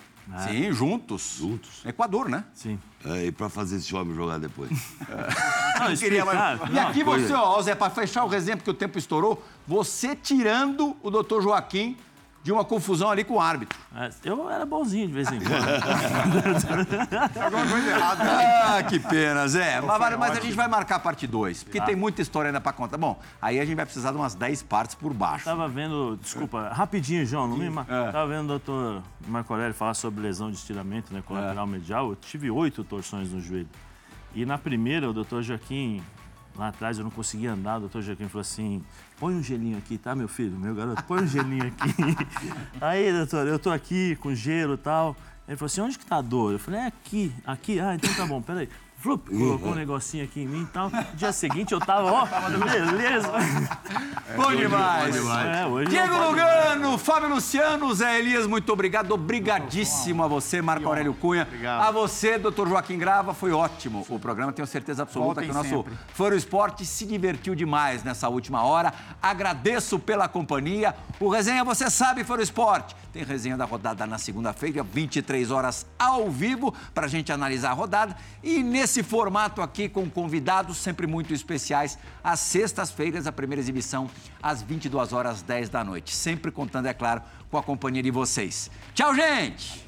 Sim, juntos. Juntos. Equador, né? Sim. É, e para fazer esse homem jogar depois. [laughs] Não, Eu queria mais- E aqui você, ó, Zé, para fechar o resenha, porque o tempo estourou, você tirando o doutor Joaquim de uma confusão ali com o árbitro. É, Eu era bonzinho de vez em quando. [laughs] Alguma coisa errada. Ah, que pena, Zé. Mas, mas a gente vai marcar a parte 2, porque tem muita história ainda pra contar. Bom, aí a gente vai precisar de umas 10 partes por baixo. Tava vendo, desculpa, rapidinho, João, não me. É. Tava vendo o doutor Marco Aurélio falar sobre lesão de estiramento, né, colateral medial. Eu tive oito torções no joelho. E na primeira, o doutor Joaquim, lá atrás, eu não conseguia andar, o doutor Joaquim falou assim, põe um gelinho aqui, tá, meu filho, meu garoto, põe um gelinho aqui. [laughs] Aí, doutor, eu tô aqui com gelo e tal. Ele falou assim, onde que tá a dor? Eu falei, é aqui, aqui. Ah, então tá bom, peraí. Flup, colocou um negocinho aqui em mim e tal. Dia seguinte eu tava, ó, [laughs] beleza. Bom demais. É, hoje Diego não pode- Lugano, Fábio Luciano, Zé Elias, muito obrigado. Obrigadíssimo a você, Marco Aurélio Cunha. Obrigado. A você, doutor Joaquim Grava, foi ótimo o programa. Tenho certeza absoluta Voltem que o nosso sempre. Foro Esporte se divertiu demais nessa última hora. Agradeço pela companhia. O resenha, você sabe, Foro Esporte. Tem resenha da rodada na segunda-feira, 23 horas ao vivo, para a gente analisar a rodada. E nesse formato aqui, com convidados sempre muito especiais, às sextas-feiras, a primeira exibição, às 22 horas 10 da noite. Sempre contando, é claro, com a companhia de vocês. Tchau, gente!